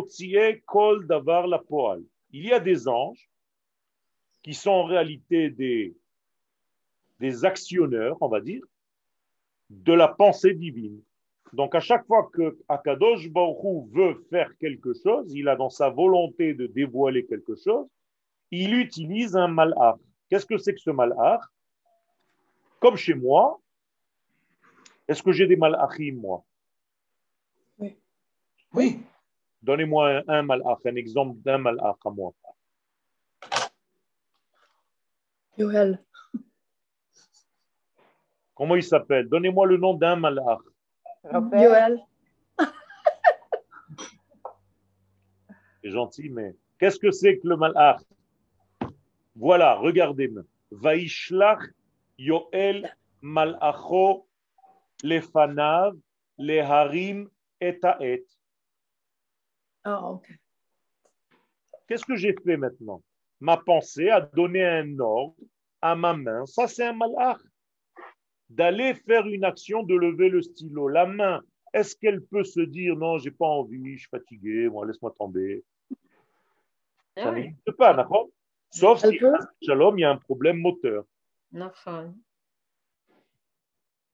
kol davar la poal. Il y a des anges qui sont en réalité des, des actionneurs, on va dire, de la pensée divine. Donc à chaque fois que Akadosh Baruch veut faire quelque chose, il a dans sa volonté de dévoiler quelque chose, il utilise un malach. Qu'est-ce que c'est que ce malach Comme chez moi, est-ce que j'ai des malachim, moi? Oui. Donnez-moi un, un malach, un exemple d'un malach à moi. Yoel. Comment il s'appelle? Donnez-moi le nom d'un malach. Yoel. (laughs) C'est gentil, mais qu'est-ce que c'est que le malach Voilà, regardez. Vaishlach Yoel malacho lefanav leharim et et. Ah, ok. Qu'est-ce que j'ai fait maintenant? Ma pensée a donné un ordre à ma main. Ça, c'est un malach d'aller faire une action, de lever le stylo. La main, est-ce qu'elle peut se dire non, j'ai pas envie, je suis fatigué, bon, laisse-moi tomber? Ça n'existe pas, d'accord? Sauf si, shalom, il y a un problème moteur.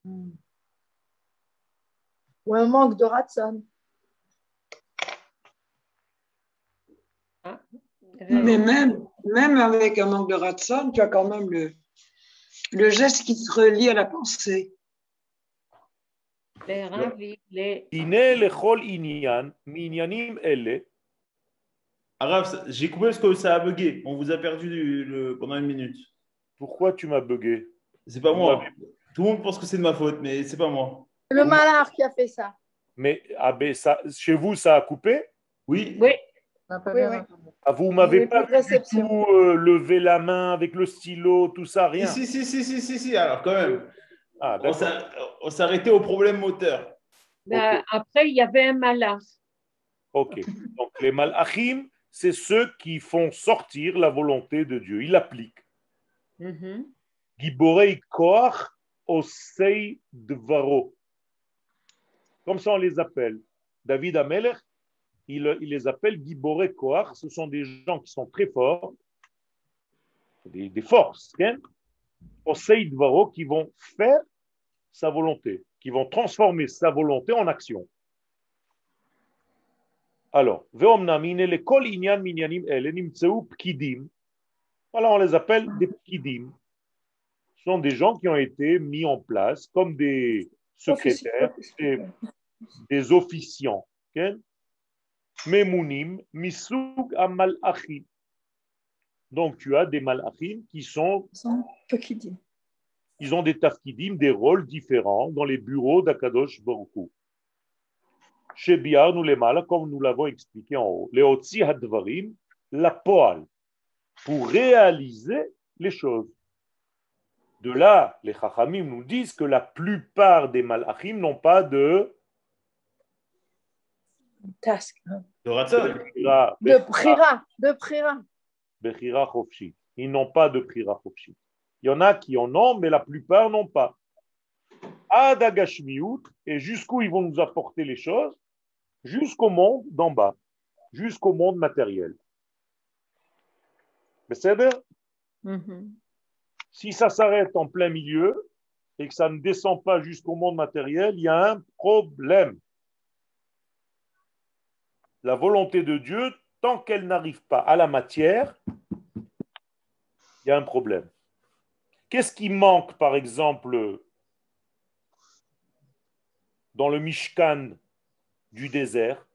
Hmm. Ou un manque de ratson. Mais même, même avec un manque de ratson, tu as quand même le, le geste qui se relie à la pensée. Araf, ah, j'ai coupé parce que ça a bugué. On vous a perdu pendant une minute. Pourquoi tu m'as bugué? C'est pas moi. Tout le monde pense que c'est de ma faute, mais c'est pas moi. Le malheur qui a fait ça. Mais ah, ben, ça, chez vous, ça a coupé? Oui. Oui. Oui, oui. ah, Vous m'avez pas vu du tout euh, lever la main avec le stylo, tout ça, rien. Si, si, si, si, si, si, si, alors quand même. Ah, On arrêté au problème moteur. Ben, Après, il y avait un malach. Ok. Donc les malachim, c'est ceux qui font sortir la volonté de Dieu. Ils l'appliquent. Mhm. Giborei koach osei dvaro. Comme ça on les appelle. David Amelech, il, les appelle Giboré Kohar. Ce sont des gens qui sont très forts, des, des forces, au qui vont faire sa volonté, qui vont transformer sa volonté en action. Alors, Voilà, on les appelle des pkidim. Ce sont des gens qui ont été mis en place comme des secrétaires, des, des officiants. Okay Memounim, misug amalachim. Donc tu as des malachim qui sont, Sans Pekidim. ils ont des tafkidim, des rôles différents dans les bureaux d'Akadosh Baruch Hu. Chez Biar, nous les mal, comme nous l'avons expliqué en haut, les otzi hadvarim, la poal, pour réaliser les choses. De là, les chachamim nous disent que la plupart des malachim n'ont pas de Task. De De Prira. De Prira. bechira chofshi. Ils n'ont pas de prira chofshi. Il y en a qui en ont, mais la plupart n'ont pas. Ad agashmiut, et jusqu'où ils vont nous apporter les choses? Jusqu'au monde d'en bas, jusqu'au monde matériel. Mais c'est Mhm. Si ça s'arrête en plein milieu et que ça ne descend pas jusqu'au monde matériel, il y a un problème. La volonté de Dieu, tant qu'elle n'arrive pas à la matière, il y a un problème. Qu'est-ce qui manque, par exemple, dans le Mishkan du désert?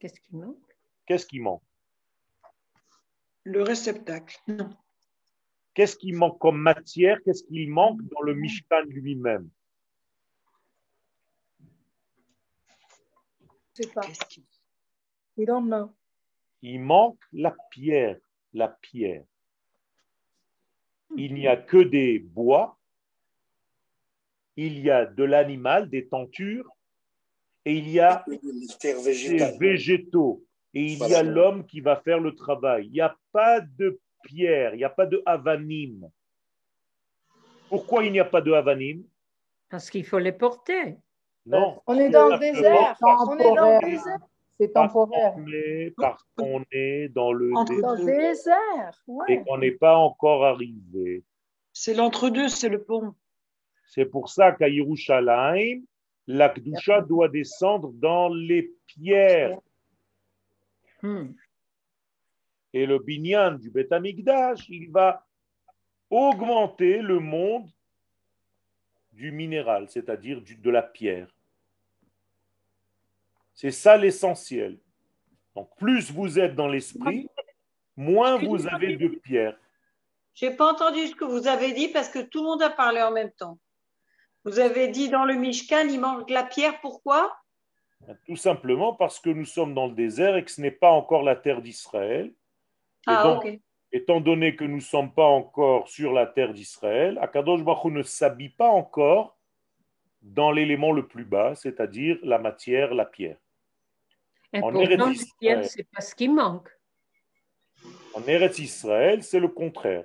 Qu'est-ce qui manque? Qu'est-ce qui manque? Le réceptacle. Non. Qu'est-ce qui manque comme matière? Qu'est-ce qui manque dans le Mishkan lui-même? Je sais pas. Qu'est-ce qui- We don't know. Il manque la pierre, la pierre. Il n'y a que des bois, il y a de l'animal, des tentures, et il y a des végétaux, et il y a l'homme qui va faire le travail. Il n'y a pas de pierre, il n'y a pas de avanim. Pourquoi il n'y a pas de avanim Parce qu'il faut les porter. Non. On est dans le désert. On est dans Temporaire. le désert. C'est temporaire. Parce qu'on est dans le Entre désert Dans le désert. et qu'on n'est pas encore arrivé. C'est l'entre-deux, c'est le pont. C'est pour ça qu'à Yerushalayim, la Kedusha doit descendre dans les pierres. Hmm. Et le binyan du Beth Amikdash, il va augmenter le monde du minéral, c'est-à-dire de la pierre. C'est ça l'essentiel. Donc plus vous êtes dans l'esprit, moins vous avez de pierre. J'ai pas entendu ce que vous avez dit parce que tout le monde a parlé en même temps. Vous avez dit dans le Mishkan, il manque de la pierre. Pourquoi? Tout simplement parce que nous sommes dans le désert et que ce n'est pas encore la terre d'Israël. Ah, donc, ok. étant donné que nous ne sommes pas encore sur la terre d'Israël, Akadosh Baruch Hu ne s'habille pas encore dans l'élément le plus bas, c'est-à-dire la matière, la pierre. Et En pourtant, le ciel, c'est pas ce qui manque. En Eretz Israël, c'est le contraire.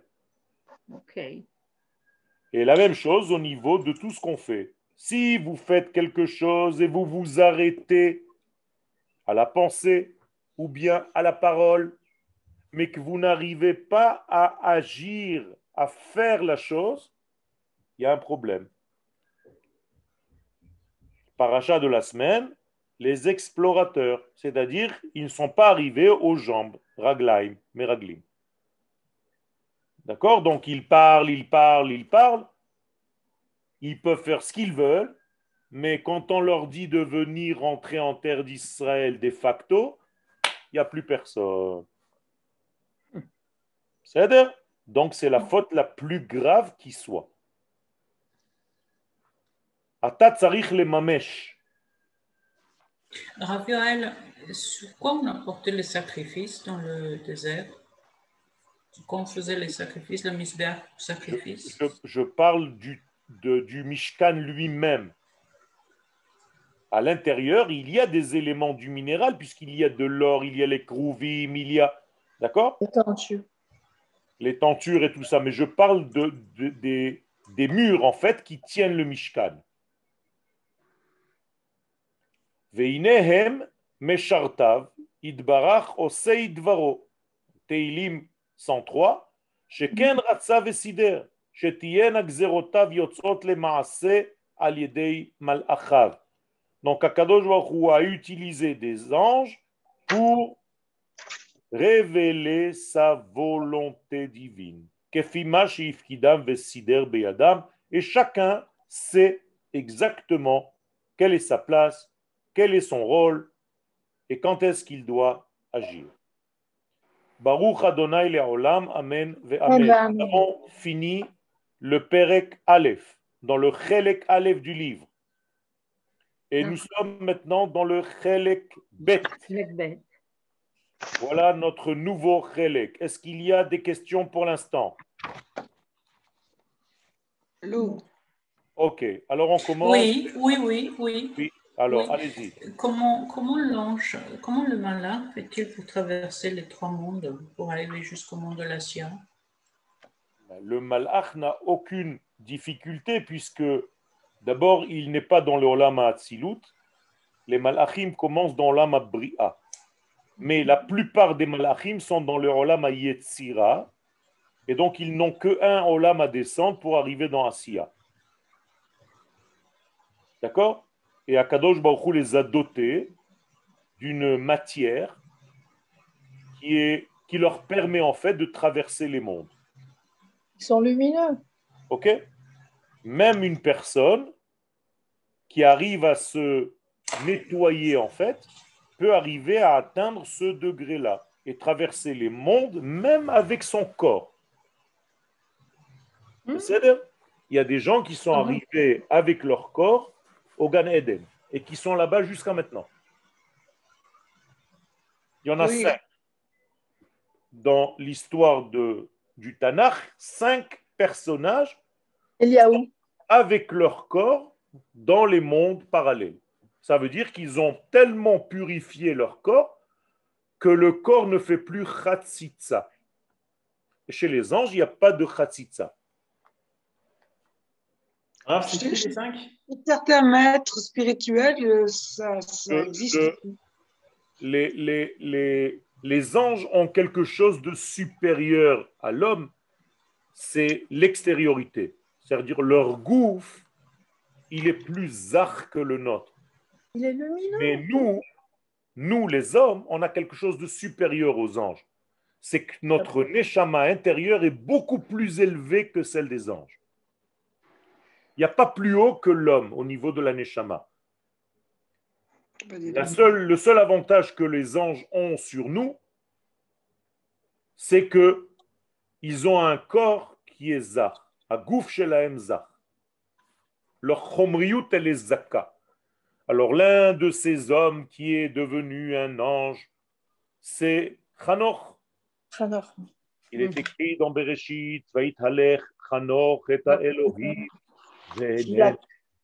OK. Et la même chose au niveau de tout ce qu'on fait. Si vous faites quelque chose et vous vous arrêtez à la pensée ou bien à la parole, mais que vous n'arrivez pas à agir, à faire la chose, il y a un problème. Paracha de la semaine, les explorateurs, c'est-à-dire ils ne sont pas arrivés aux jambes, raglaim, meraglim. D'accord? Donc ils parlent, ils parlent, ils parlent. Ils peuvent faire ce qu'ils veulent, mais quand on leur dit de venir rentrer en terre d'Israël de facto, il n'y a plus personne. C'est-à-dire? Donc c'est la faute la plus grave qui soit. Ata tzarich le mamesh. Yoel, sur quoi on apportait les sacrifices dans le désert? Quand on faisait les sacrifices, le misbéach, sacrifice? Je, je parle du, de- du Mishkan lui-même. À l'intérieur, il y a des éléments du minéral, puisqu'il y a de l'or, il y a les krouvim, il y a. D'accord? Attention. Les tentures et tout ça. Mais je parle de, de- des, des murs, en fait, qui tiennent le Mishkan. Veinehem meshartav idbarach osei dvaro. Teilim 103. שכן רצה וסידר, שתהיינה גזרותיו יוצאות למעשה על ידי מלאכיו. Donc Akadosh Baruch Hu a utilisé des anges pour révéler sa volonté divine. כפי מה שהפקידם וסידר בידם, et chacun sait exactement quelle est sa place, quel est son rôle et quand est-ce qu'il doit agir. Baruch Adonai Leolam, Amen Amen. Nous avons fini le Perek Aleph, dans le Chelek Aleph du livre. Et nous sommes maintenant dans le Chelek Bet. Voilà notre nouveau Chelek. Est-ce qu'il y a des questions pour l'instant? Lou. Ok, alors on commence? Oui, oui, oui, oui. oui alors Oui. allez-y. Comment, comment l'ange, comment le malin fait-il pour traverser les trois mondes, pour arriver jusqu'au monde de la Sia Le malach n'a aucune difficulté puisque d'abord il n'est pas dans le Olam Hatzilut. Les malachim commencent dans l'Olam Bria. Mais la plupart des malachim sont dans le Olam Yetzira. Et donc ils n'ont qu'un Olam à descendre pour arriver dans Asiya. D'accord? Et Akadosh Baruch Hu les a dotés d'une matière qui, est, qui leur permet en fait de traverser les mondes. Ils sont lumineux. OK? Même une personne qui arrive à se nettoyer, en fait, peut arriver à atteindre ce degré-là et traverser les mondes, même avec son corps. C'est-à-dire, il y a des gens qui sont Mhm. arrivés avec leur corps au Gan Eden et qui sont là-bas jusqu'à maintenant. Il y en a Oui. cinq. Dans l'histoire de, du Tanakh, cinq personnages Eliaou. avec leur corps dans les mondes parallèles. Ça veut dire qu'ils ont tellement purifié leur corps que le corps ne fait plus chatzitza. Et chez les anges, il n'y a pas de chatzitza. Rav, c'est qui les cinq certains maîtres spirituels, euh, ça, ça Euh, existe. je- Les, les, les, les anges ont quelque chose de supérieur à l'homme, c'est l'extériorité. C'est-à-dire leur gouffre, il est plus zach que le nôtre. Il est lumineux. Mais nous, nous les hommes, on a quelque chose de supérieur aux anges. C'est que notre neshama intérieur est beaucoup plus élevé que celle des anges. Il n'y a pas plus haut que l'homme au niveau de la neshama. La seule- le seul avantage que les anges ont sur nous, c'est que ils ont un corps qui est zach, à gouf. Leur chomriyut, elle est zaka. Alors l'un de ces hommes qui est devenu un ange, c'est. Chanoch. Il est écrit dans Bereshit, Vaithalech Chanoch et Elohim, Qu'il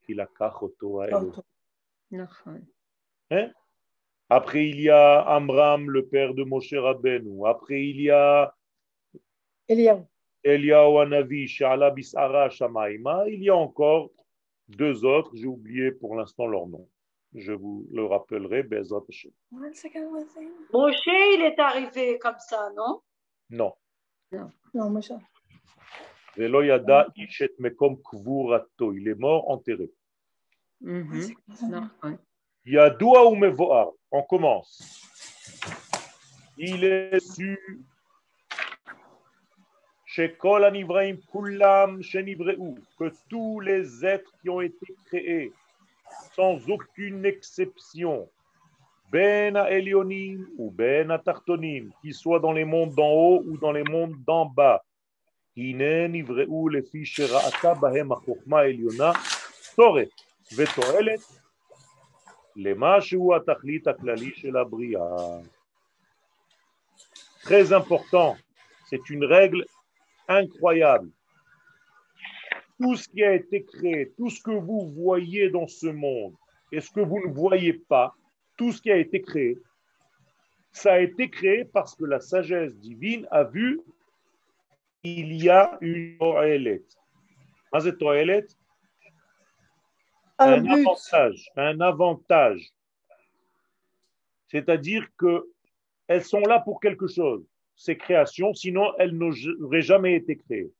qu'il a kachoto à Elohim. נכון. Hein? Après, il y a Amram, le père de Moshe Rabbeinu. Après, il y a Eliaou. Eliyahu Hanavi, Shala Bisara Shamaima. Il y a encore deux autres, j'ai oublié pour l'instant leur nom. Je vous le rappellerai, Bezrat Hashem. One second, one second. Moshe, il est arrivé comme ça, non Non. Non, moi Mm-hmm. Il est mort enterré. Mm-hmm. Hein. Yadoua ou Mevoar? On commence. Il est su. Que tous les êtres qui ont été créés, sans aucune exception, ben Elionim ou ben Tartonim, qu'ils soient dans les mondes d'en haut ou dans les mondes d'en bas, הנה נבראו לפי שראתה בהם החוכמה העליונה צורך ותועלת למה שהוא התכלית הכללי של הבריאה. Très important C'est une règle incroyable. Tout ce qui a été créé, tout ce que vous voyez dans ce monde et ce que vous ne voyez pas, tout ce qui a été créé, ça a été créé parce que la sagesse divine a vu qu'il y a une toilette. Toilette Un avantage, un avantage. C'est-à-dire que elles sont là pour quelque chose, ces créations, sinon elles n'auraient jamais été créées.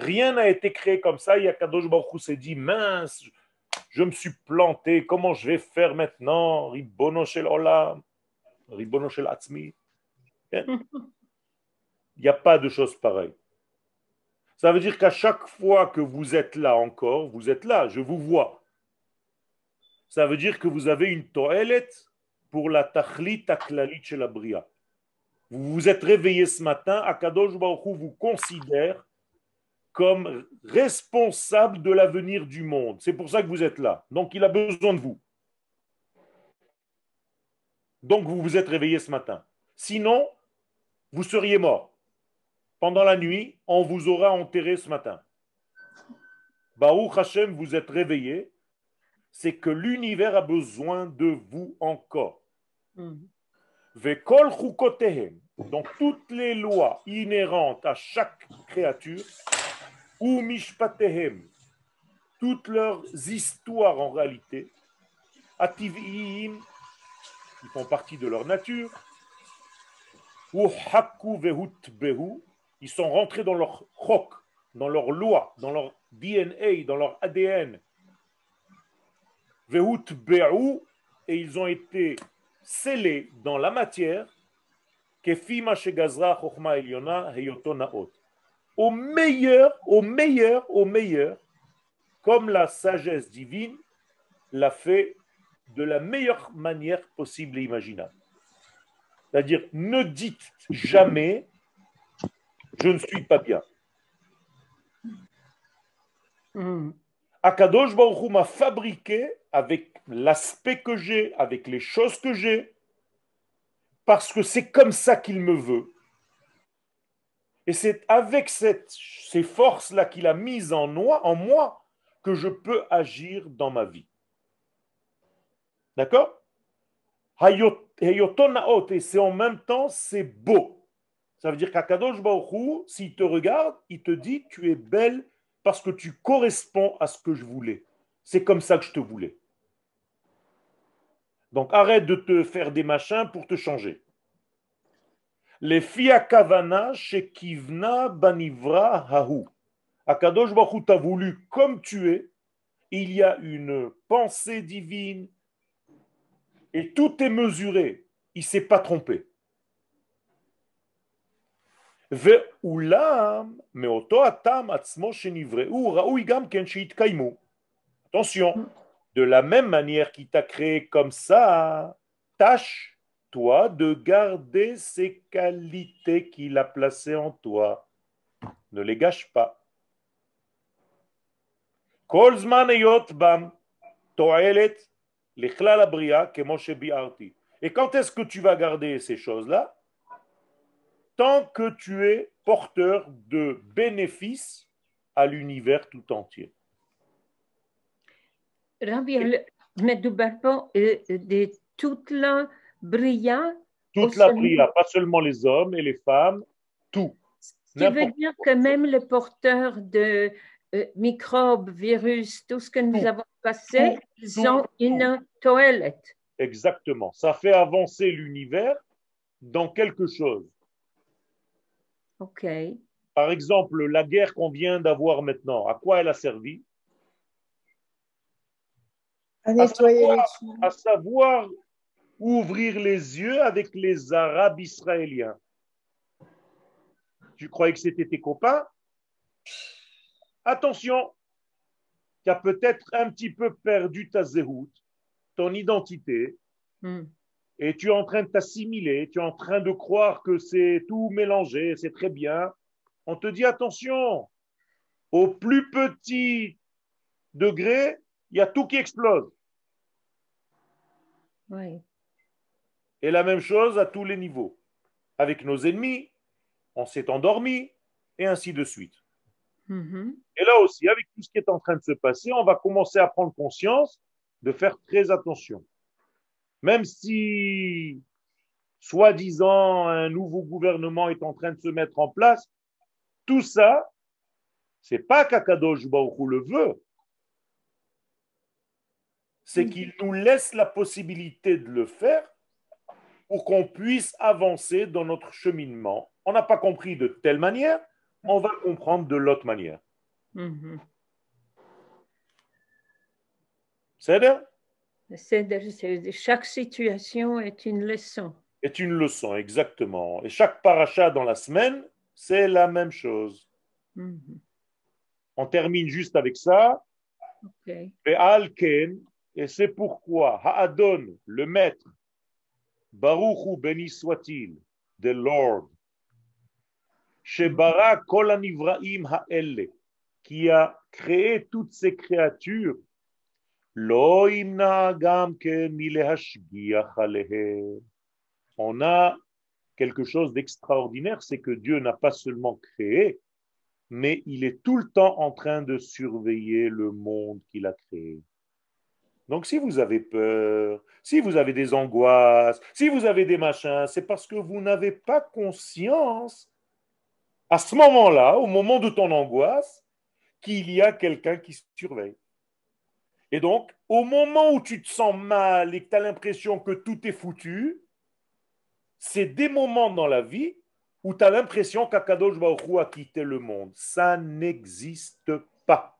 Rien n'a été créé comme ça. Il y a Kadosh Baruch s'est dit, mince, je me suis planté, comment je vais faire maintenant? Ribono shel olam, Ribono shel atzmi. (laughs) Il n'y a pas de chose pareille. Ça veut dire qu'à chaque fois que vous êtes là encore, vous êtes là, je vous vois. Ça veut dire que vous avez une toelet pour la tachlit aklalit chez la bria. Vous vous êtes réveillé ce matin, Akadosh Baruch vous considère comme responsable de l'avenir du monde. C'est pour ça que vous êtes là. Donc il a besoin de vous. Donc vous vous êtes réveillé ce matin. Sinon, vous seriez mort. Pendant la nuit, on vous aura enterré ce matin. Baruch Hashem, vous êtes réveillé. C'est que l'univers a besoin de vous encore. Vekol chukotehem. Donc toutes les lois inhérentes à chaque créature, ou mishpatehem, toutes leurs histoires en réalité, ativim, qui font partie de leur nature, ou haku vehutbehu, ils sont rentrés dans leur chok, dans leur loi, dans leur DNA, dans leur ADN. Et ils ont été scellés dans la matière. Au meilleur, au meilleur, au meilleur, comme la sagesse divine l'a fait de la meilleure manière possible et imaginable. C'est-à-dire, ne dites jamais je ne suis pas bien. Akadosh Baruch Hu m'a fabriqué avec l'aspect que j'ai, avec les choses que j'ai, parce que c'est comme ça qu'il me veut. Et c'est avec cette, ces forces-là qu'il a mises en moi, en moi que je peux agir dans ma vie. D'accord? Et c'est en même temps, c'est beau. Ça veut dire qu'Akadosh Baruch Hu, s'il te regarde, il te dit tu es belle parce que tu corresponds à ce que je voulais. C'est comme ça que je te voulais. Donc arrête de te faire des machins pour te changer. Les fia kavana shekivna banivra hahu. Akadosh Baruch t'a voulu comme tu es. Il y a une pensée divine et tout est mesuré. Il ne s'est pas trompé. ואולם, מאותו הטעם עצמו שנבראו, ראוי גם כן שיתקיימו. Attention, de la même manière qu'il t'a créé comme ça, tâche, toi, de garder ces qualités qu'il a placées en toi. Ne les gâche pas. כל זמן היות בם תועלת לכלל הבריאה כמו שביארתי. Et quand est-ce que tu vas garder ces choses-là tant que tu es porteur de bénéfices à l'univers tout entier. רבי, מדובר פה אה, de toute la bria, Toute Au la sein- prière, pas seulement les hommes et les femmes, tout. ce qui veut N'importe dire que même les porteurs de euh, microbes, virus, tout ce que nous Tout. avons passé, Tout. ils Tout. ont une toilette. Exactement. Ça fait avancer l'univers dans quelque chose. OK. Par exemple, la guerre qu'on vient d'avoir maintenant, à quoi elle a servi? À nettoyer les tuyaux. À savoir ouvrir les yeux avec les Arabes israéliens. Tu croyais que c'était tes copains? Attention, tu as peut-être un petit peu perdu ta zéroute, ton identité, Hmm. Et tu es en train de t'assimiler, tu es en train de croire que c'est tout mélangé, c'est très bien. On te dit attention, au plus petit degré, il y a tout qui explose. Oui. Et la même chose à tous les niveaux. Avec nos ennemis, on s'est endormi, et ainsi de suite. Mhm. Et là aussi, avec tout ce qui est en train de se passer, on va commencer à prendre conscience de faire très attention. Même si, soi-disant, un nouveau gouvernement est en train de se mettre en place, tout ça, c'est pas qu'Akadosh Baruch Hu le veut, c'est qu'il nous laisse la possibilité de le faire pour qu'on puisse avancer dans notre cheminement. On n'a pas compris de telle manière, on va comprendre de l'autre manière. Mhm. C'est-à-dire C'est- Chaque situation est une leçon. est une leçon, exactement. Et chaque paracha dans la semaine, c'est la même chose. Mhm. On termine juste avec ça. Ok. Ve'al ken, et c'est pourquoi Ha'adon, le maître, Baruchu béni soit-il, the Lord, Shebara kol hanivraim ha'elle, qui a créé toutes ces créatures, On a quelque chose d'extraordinaire, c'est que Dieu n'a pas seulement créé, mais il est tout le temps en train de surveiller le monde qu'il a créé. Donc si vous avez peur, si vous avez des angoisses, si vous avez des machins, c'est parce que vous n'avez pas conscience à ce moment-là, au moment de ton angoisse, qu'il y a quelqu'un qui surveille. Et donc, au moment où tu te sens mal et que tu as l'impression que tout est foutu, c'est des moments dans la vie où tu as l'impression qu'Akadosh Baruch a quitté le monde. Ça n'existe pas.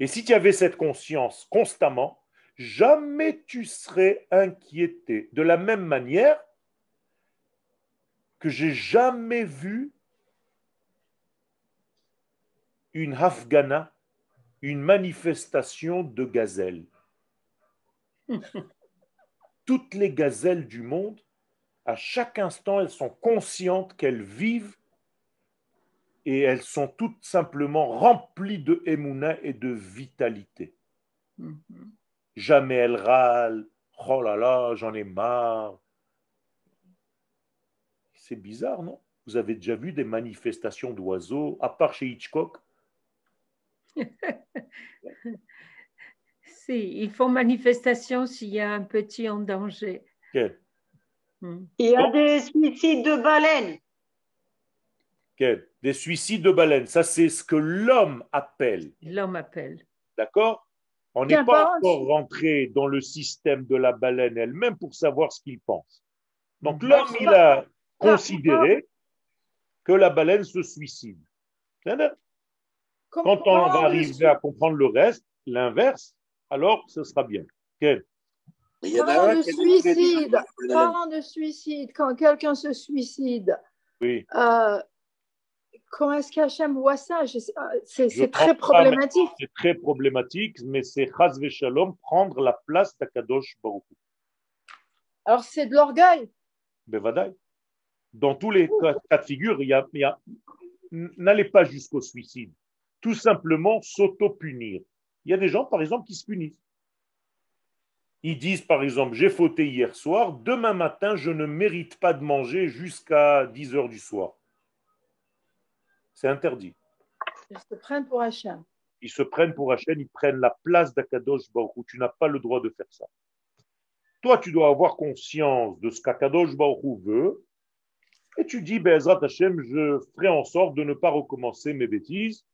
Et si tu avais cette conscience constamment, jamais tu serais inquiété. De la même manière que j'ai jamais vu une Hafgana, une manifestation de gazelles. (laughs) Toutes les gazelles du monde, à chaque instant, elles sont conscientes qu'elles vivent et elles sont toutes simplement remplies de émouna et de vitalité. Mhm. Jamais elles râlent. Oh là là, j'en ai marre. C'est bizarre, non? Vous avez déjà vu des manifestations d'oiseaux, à part chez Hitchcock? (laughs) Si, ils font manifestation s'il y a un petit en danger. Mhm. Il y a des suicides de baleines. Des suicides de baleines. Ça, c'est ce que l'homme appelle. L'homme appelle. D'accord? On n'est pas encore rentré dans le système de la baleine elle-même pour savoir ce qu'il pense. Donc Mhm. l'homme, il a considéré que la baleine se suicide. Quand on va arriver à comprendre le reste, l'inverse, alors ce sera bien. Quel? Il y en a Parents un de suicide, parents de suicide, quand quelqu'un se suicide, Oui. euh, comment est-ce qu'Hachem voit ça? Euh, C'est très problématique. C'est très problématique, mais c'est Chaz Shalom prendre la place d'Akadosh Baruch. Alors c'est de l'orgueil. Bevadaï. Dans tous les cas, cas de figure, il y a, il y a- n'allez pas jusqu'au suicide. Tout simplement s'auto-punir. Il y a des gens, par exemple, qui se punissent. Ils disent, par exemple, j'ai fauté hier soir, demain matin, je ne mérite pas de manger jusqu'à 10 heures du soir. C'est interdit. Ils se prennent pour Hachem. Ils se prennent pour Hachem, ils prennent la place d'Akadosh Baruch. Tu n'as pas le droit de faire ça. Toi, tu dois avoir conscience de ce qu'Akadosh Baruch veut, et tu dis, Bezrat Hachem, je ferai en sorte de ne pas recommencer mes bêtises,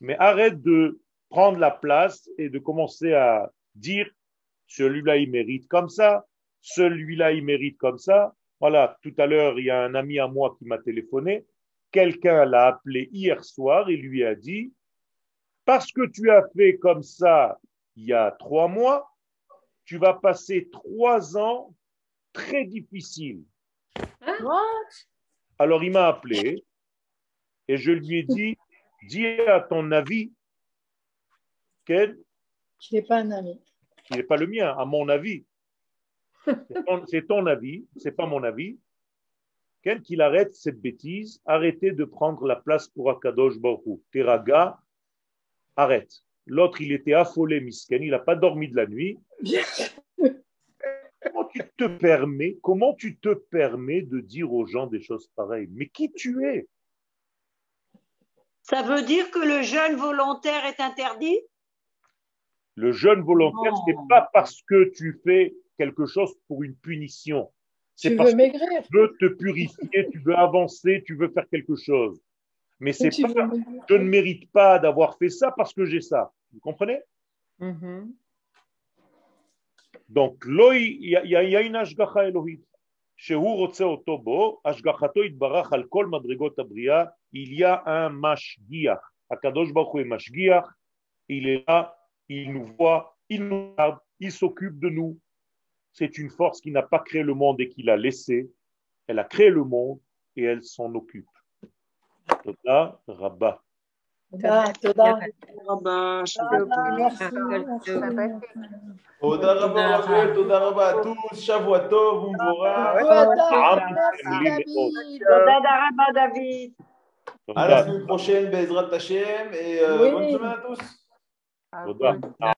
mais arrête de prendre la place et de commencer à dire, celui-là, il mérite comme ça, celui-là, il mérite comme ça. Voilà, tout à l'heure, il y a un ami à moi qui m'a téléphoné. Quelqu'un l'a appelé hier soir et lui a dit, parce que tu as fait comme ça il y a trois mois, tu vas passer trois ans très difficiles. What? Alors il m'a appelé et je lui ai dit, dis à ton avis qu'elle, Je n'ai pas un ami. qui n'est pas le mien, à mon avis. (laughs) C'est ton, c'est ton avis, c'est pas mon avis. Quel qu'il arrête cette bêtise, arrêtez de prendre la place pour Akadosh Baruch. Teraga, arrête. L'autre, il était affolé, misken, il n'a pas dormi de la nuit. (laughs) Comment tu te permets, comment tu te permets de dire aux gens des choses pareilles? Mais qui tu es? Ça veut dire que le jeûne volontaire est interdit Le jeûne volontaire, Non. c'est pas parce que tu fais quelque chose pour une punition. C'est Tu parce veux que maigrir tu veux te purifier, tu veux avancer, tu veux faire quelque chose. Mais c'est Tu pas, veux maigrir. je ne mérite pas d'avoir fait ça parce que j'ai ça. Vous comprenez Mhm. Donc, לא- il y, a- il y a- il y a une השגחה אלוהית, שהוא רוצה אותו בו, השגחתו יתברך על כל מדרגות הבריאה, il y a un Mashgiach. Akadosh Baruch est Mashgiach, il est là, il nous voit, il nous regarde, il s'occupe de nous. C'est une force qui n'a pas créé le monde et qui l'a laissé. Elle a créé le monde et elle s'en occupe. Toda Rabba. Toda Rabba. Toda Rabba, Toda Rabba à tous. Shavuatov, Umvora. Toda Rabba, David à la semaine prochaine, Bezrat Tachem, et euh, bonne semaine à tous. Ah,